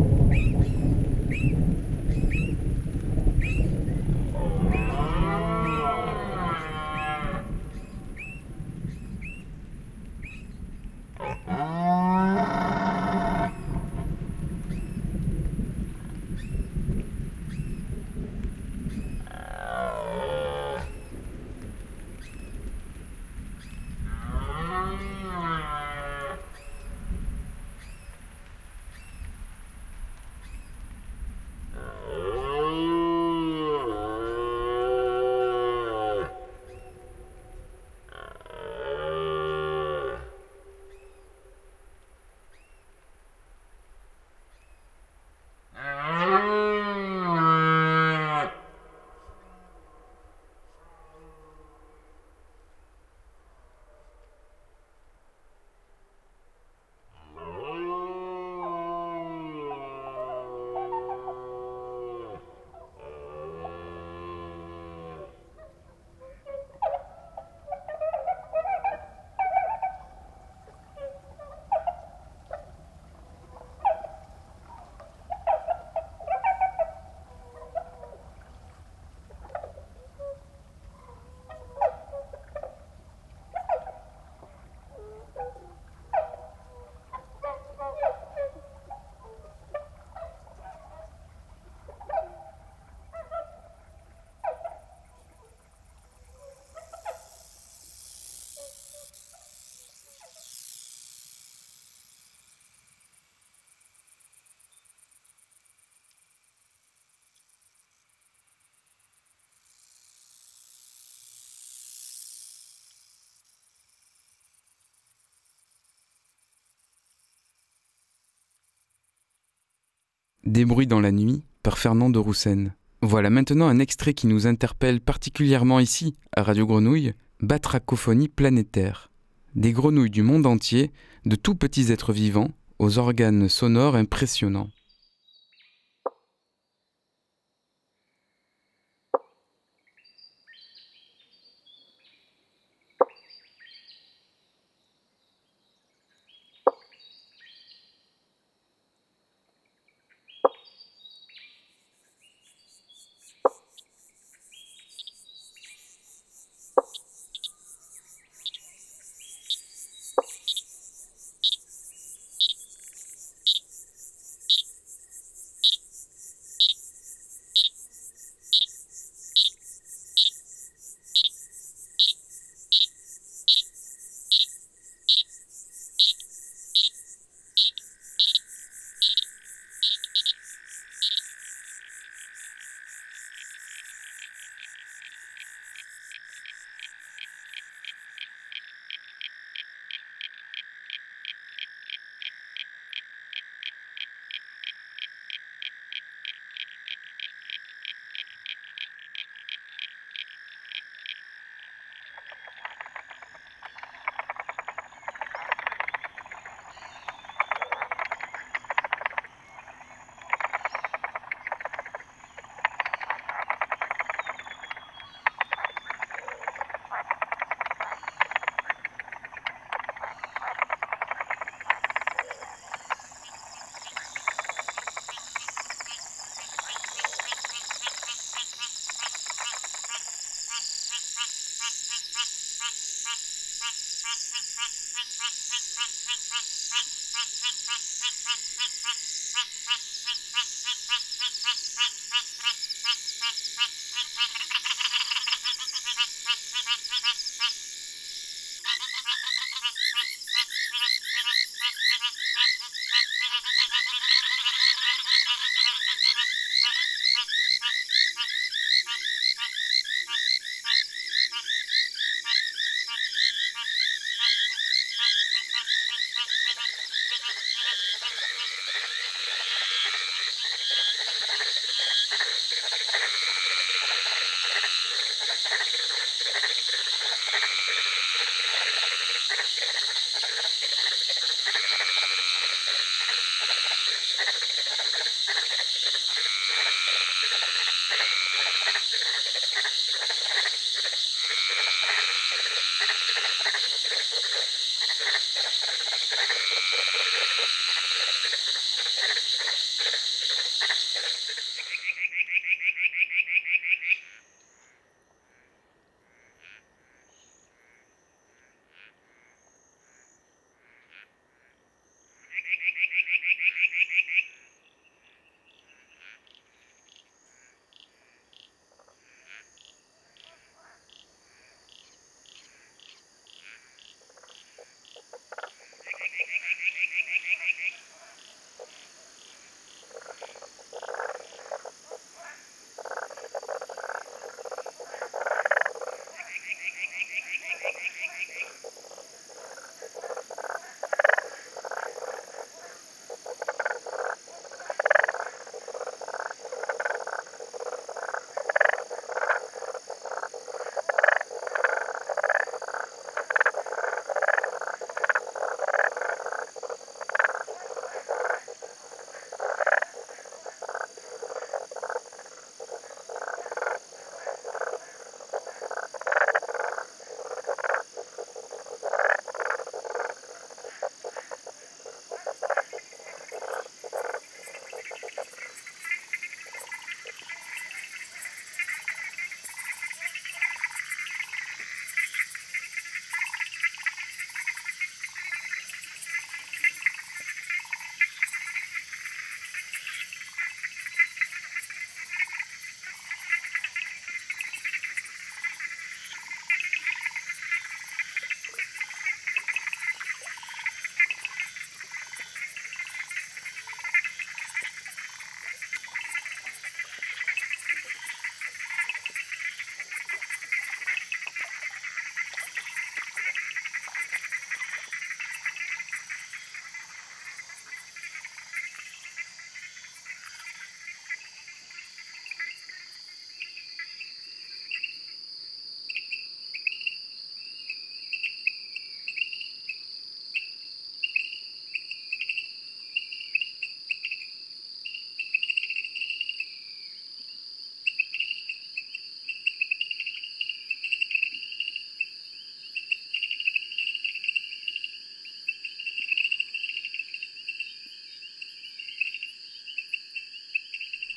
S2: Des bruits dans la nuit par Fernand de Roussen. Voilà maintenant un extrait qui nous interpelle particulièrement ici, à Radio Grenouille, Batracophonie planétaire. Des grenouilles du monde entier, de tout petits êtres vivants, aux organes sonores impressionnants.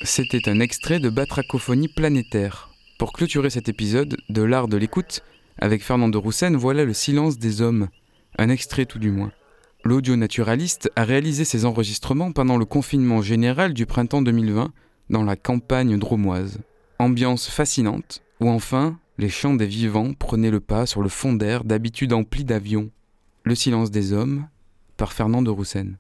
S2: C'était un extrait de Batracophonie planétaire. Pour clôturer cet épisode de l'art de l'écoute, avec Fernand de Roussen, voilà Le silence des hommes, un extrait tout du moins. L'audio naturaliste a réalisé ses enregistrements pendant le confinement général du printemps 2020 dans la campagne dromoise. Ambiance fascinante, où enfin les chants des vivants prenaient le pas sur le fond d'air d'habitude empli d'avions. Le silence des hommes, par Fernand de Roussen.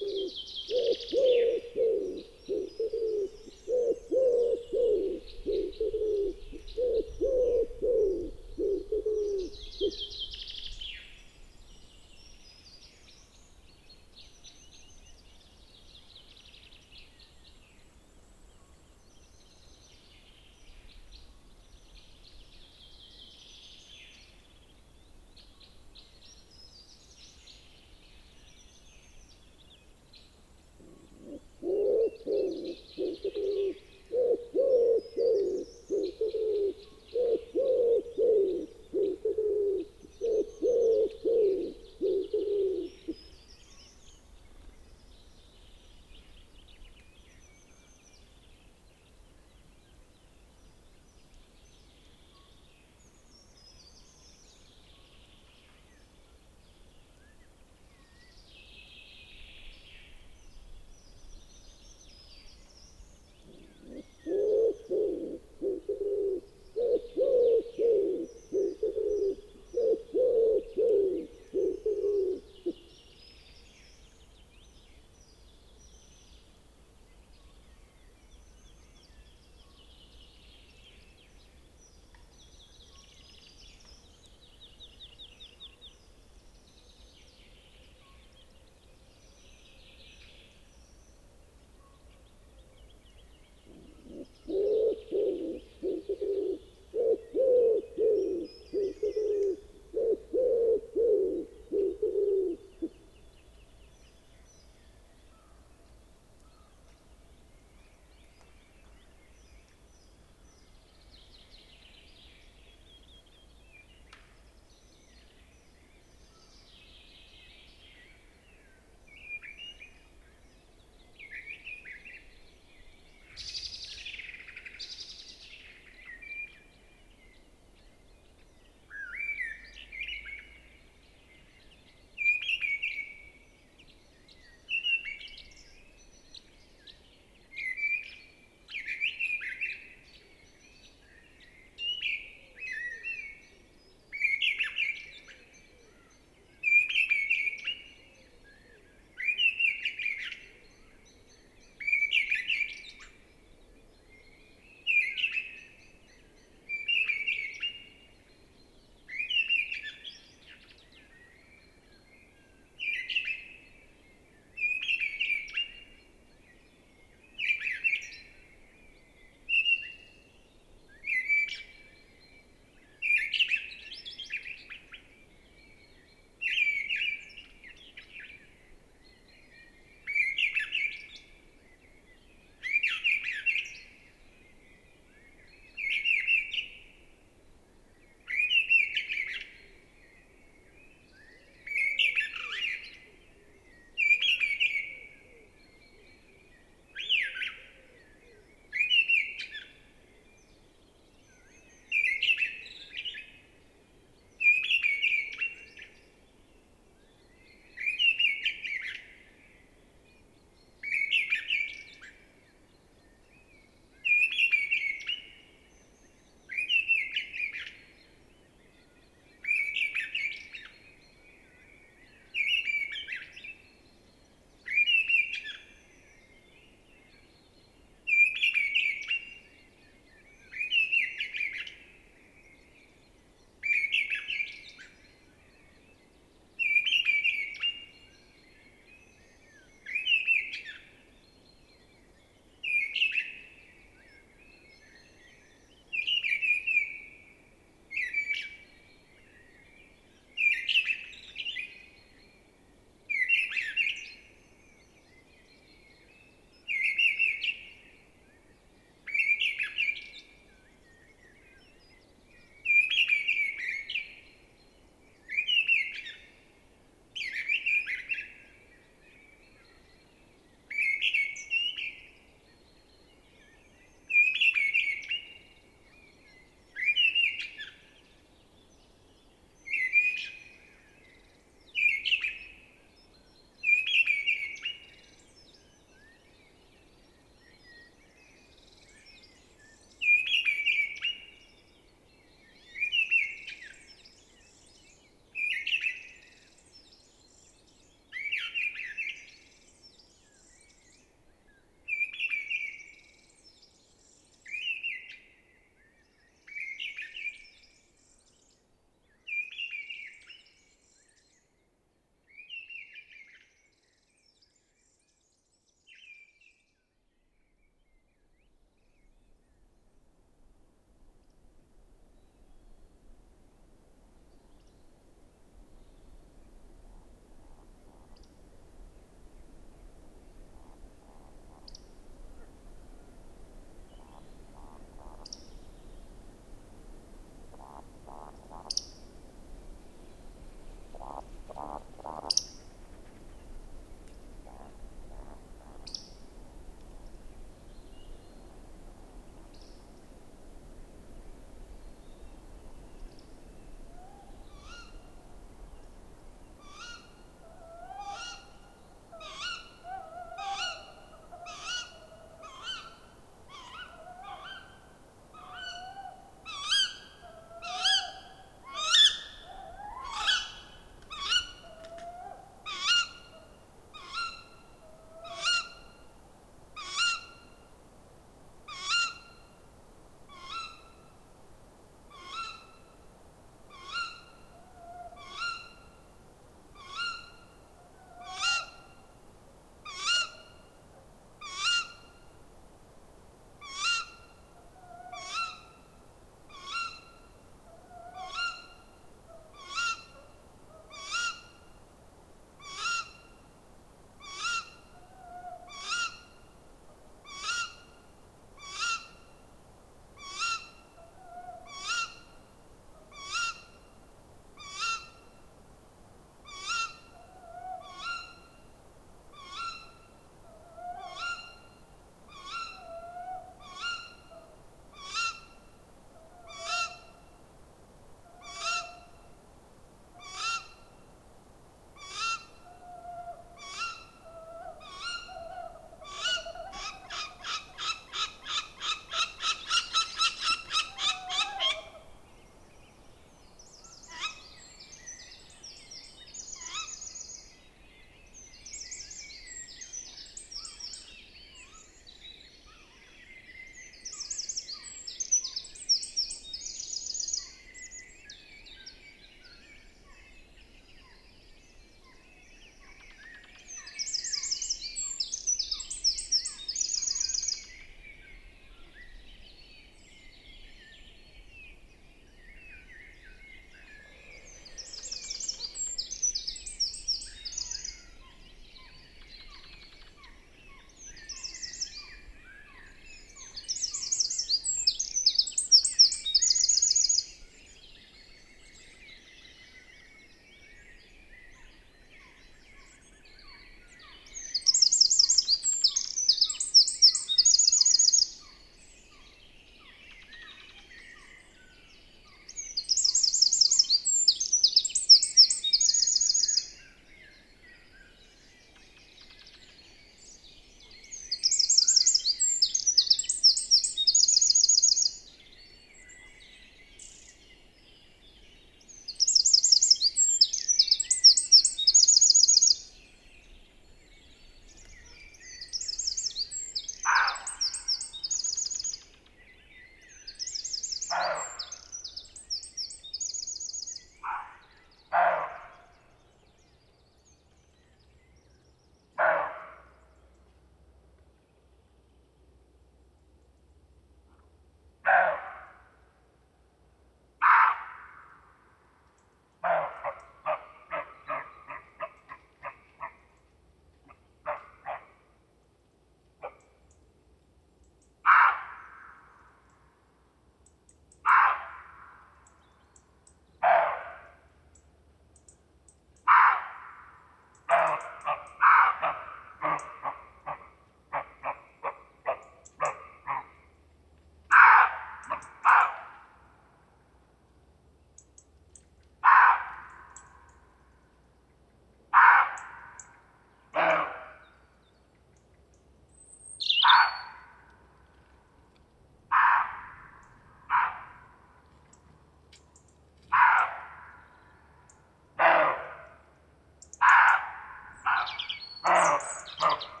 S2: Oh.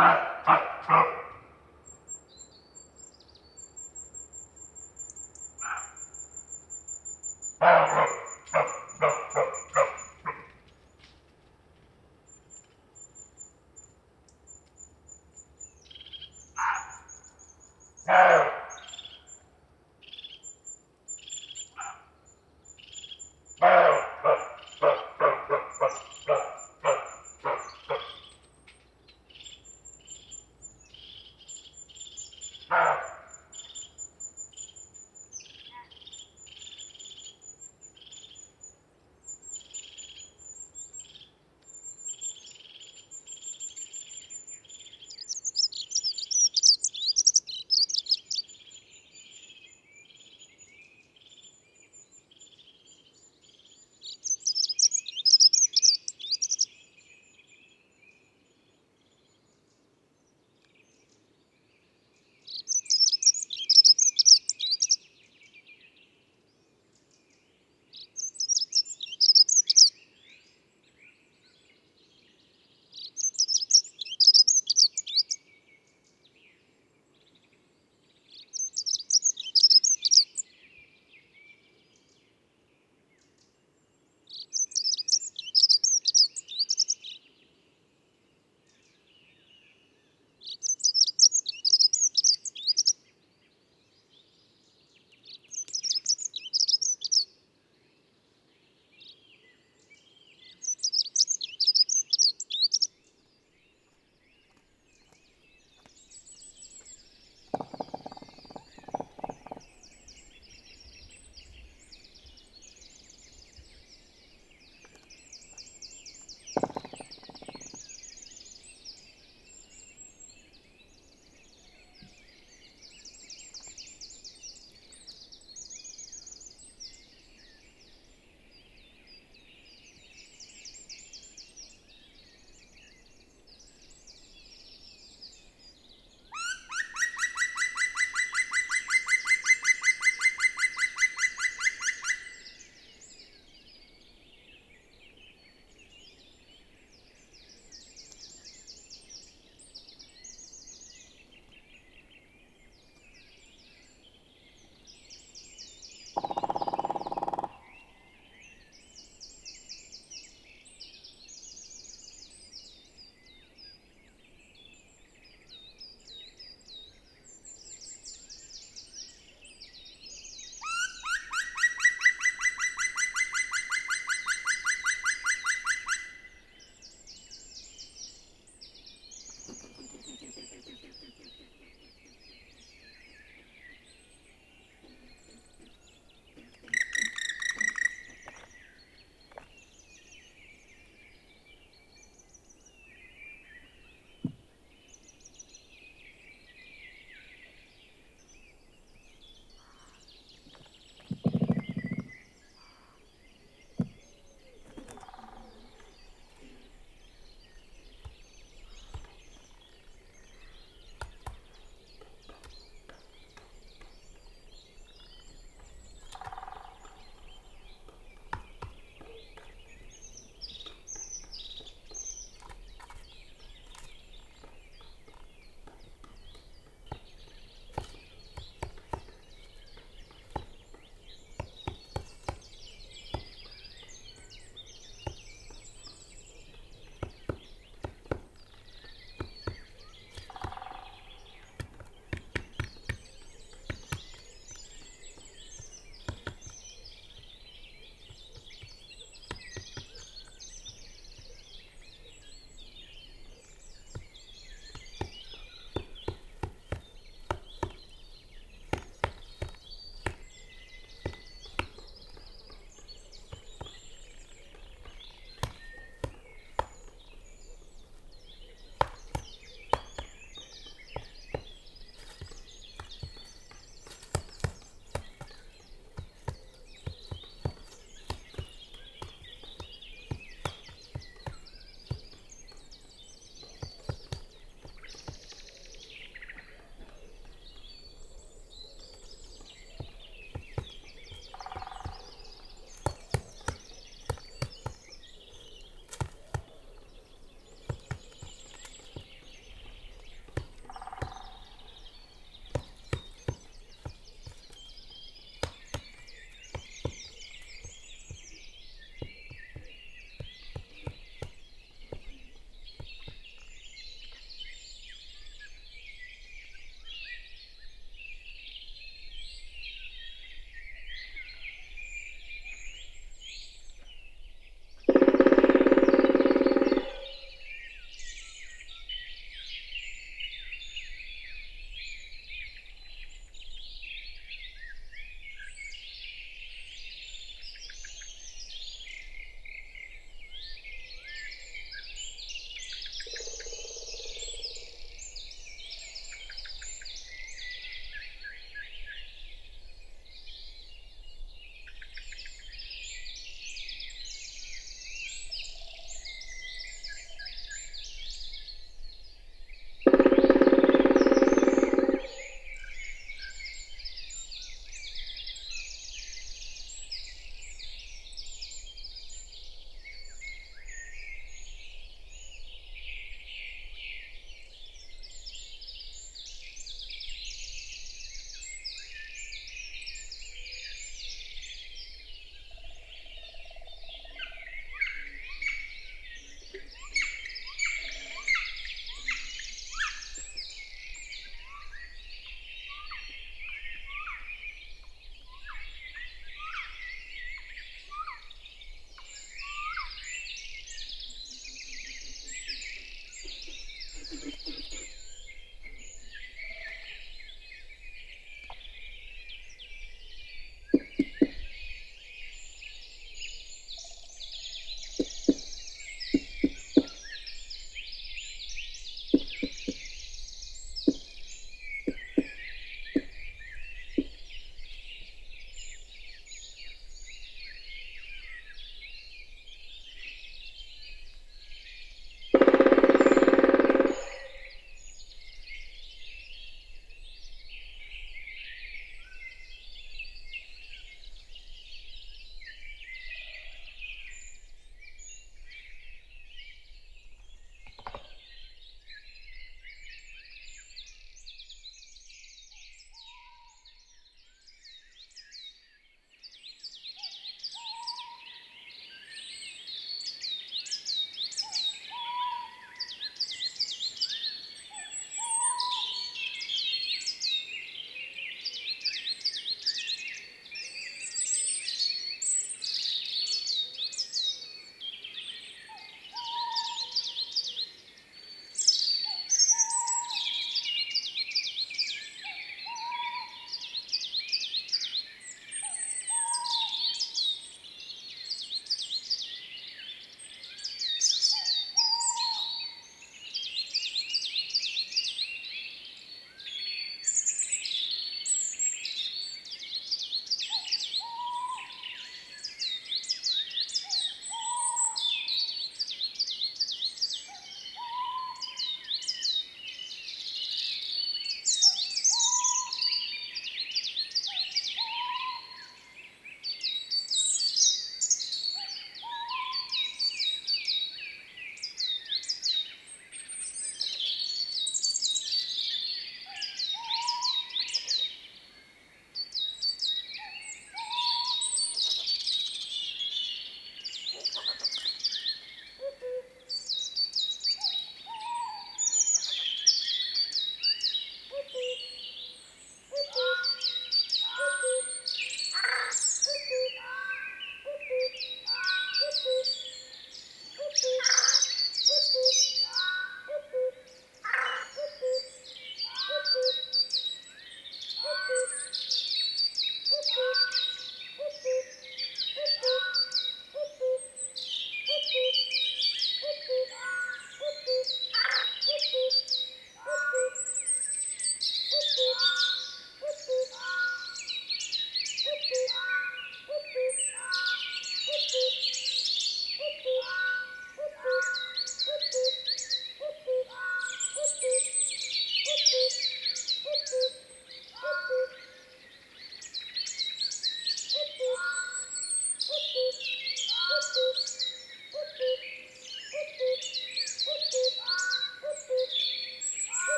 S2: Bye.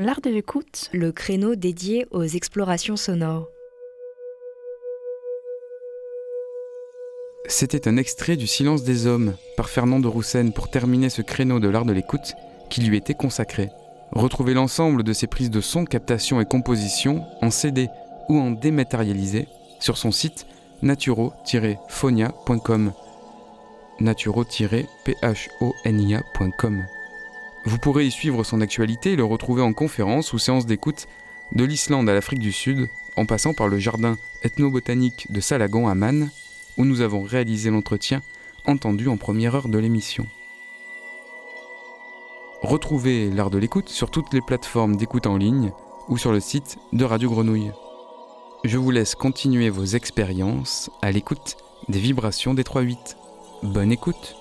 S5: L'art de l'écoute,
S1: le créneau dédié aux explorations sonores.
S2: C'était un extrait du Silence des hommes par Fernand de Roussen pour terminer ce créneau de l'art de l'écoute qui lui était consacré. Retrouvez l'ensemble de ses prises de son, captation et composition en CD ou en dématérialisé sur son site naturo-phonia.com naturo-phonia.com Vous pourrez y suivre son actualité et le retrouver en conférence ou séance d'écoute de l'Islande à l'Afrique du Sud, en passant par le jardin ethnobotanique de Salagon à Man, où nous avons réalisé l'entretien entendu en première heure de l'émission. Retrouvez l'art de l'écoute sur toutes les plateformes d'écoute en ligne ou sur le site de Radio Grenouille. Je vous laisse continuer vos expériences à l'écoute des vibrations des 3-8. Bonne écoute
S1: Écoute.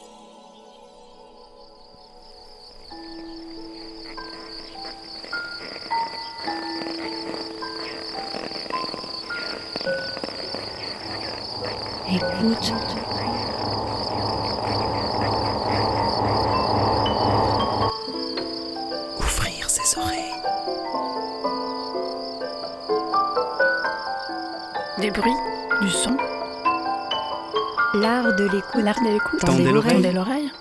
S1: L'art de l'écoute.
S5: l'art de l'écoute,
S4: Tendez l'oreille.
S5: Tendez l'oreille,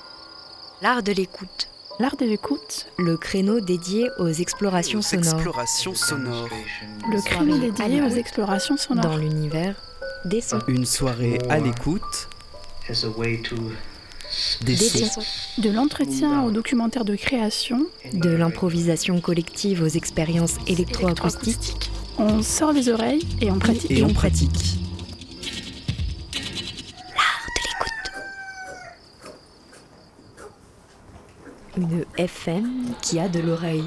S1: L'art de l'écoute.
S5: l'art de l'écoute,
S1: Le créneau dédié aux explorations
S4: Aux
S1: sonores
S4: explorations sonores.
S5: le créneau dédié aux explorations sonores.
S1: dans l'univers des sons.
S4: Une soirée à l'écoute
S6: as a way to
S4: des
S1: Des
S4: sons.
S1: sons.
S5: De l'entretien au documentaire de création,
S1: De l'improvisation collective aux expériences électroacoustiques.
S5: on sort les oreilles et on pratique.
S4: Et on pratique.
S1: Qui a de l'oreille.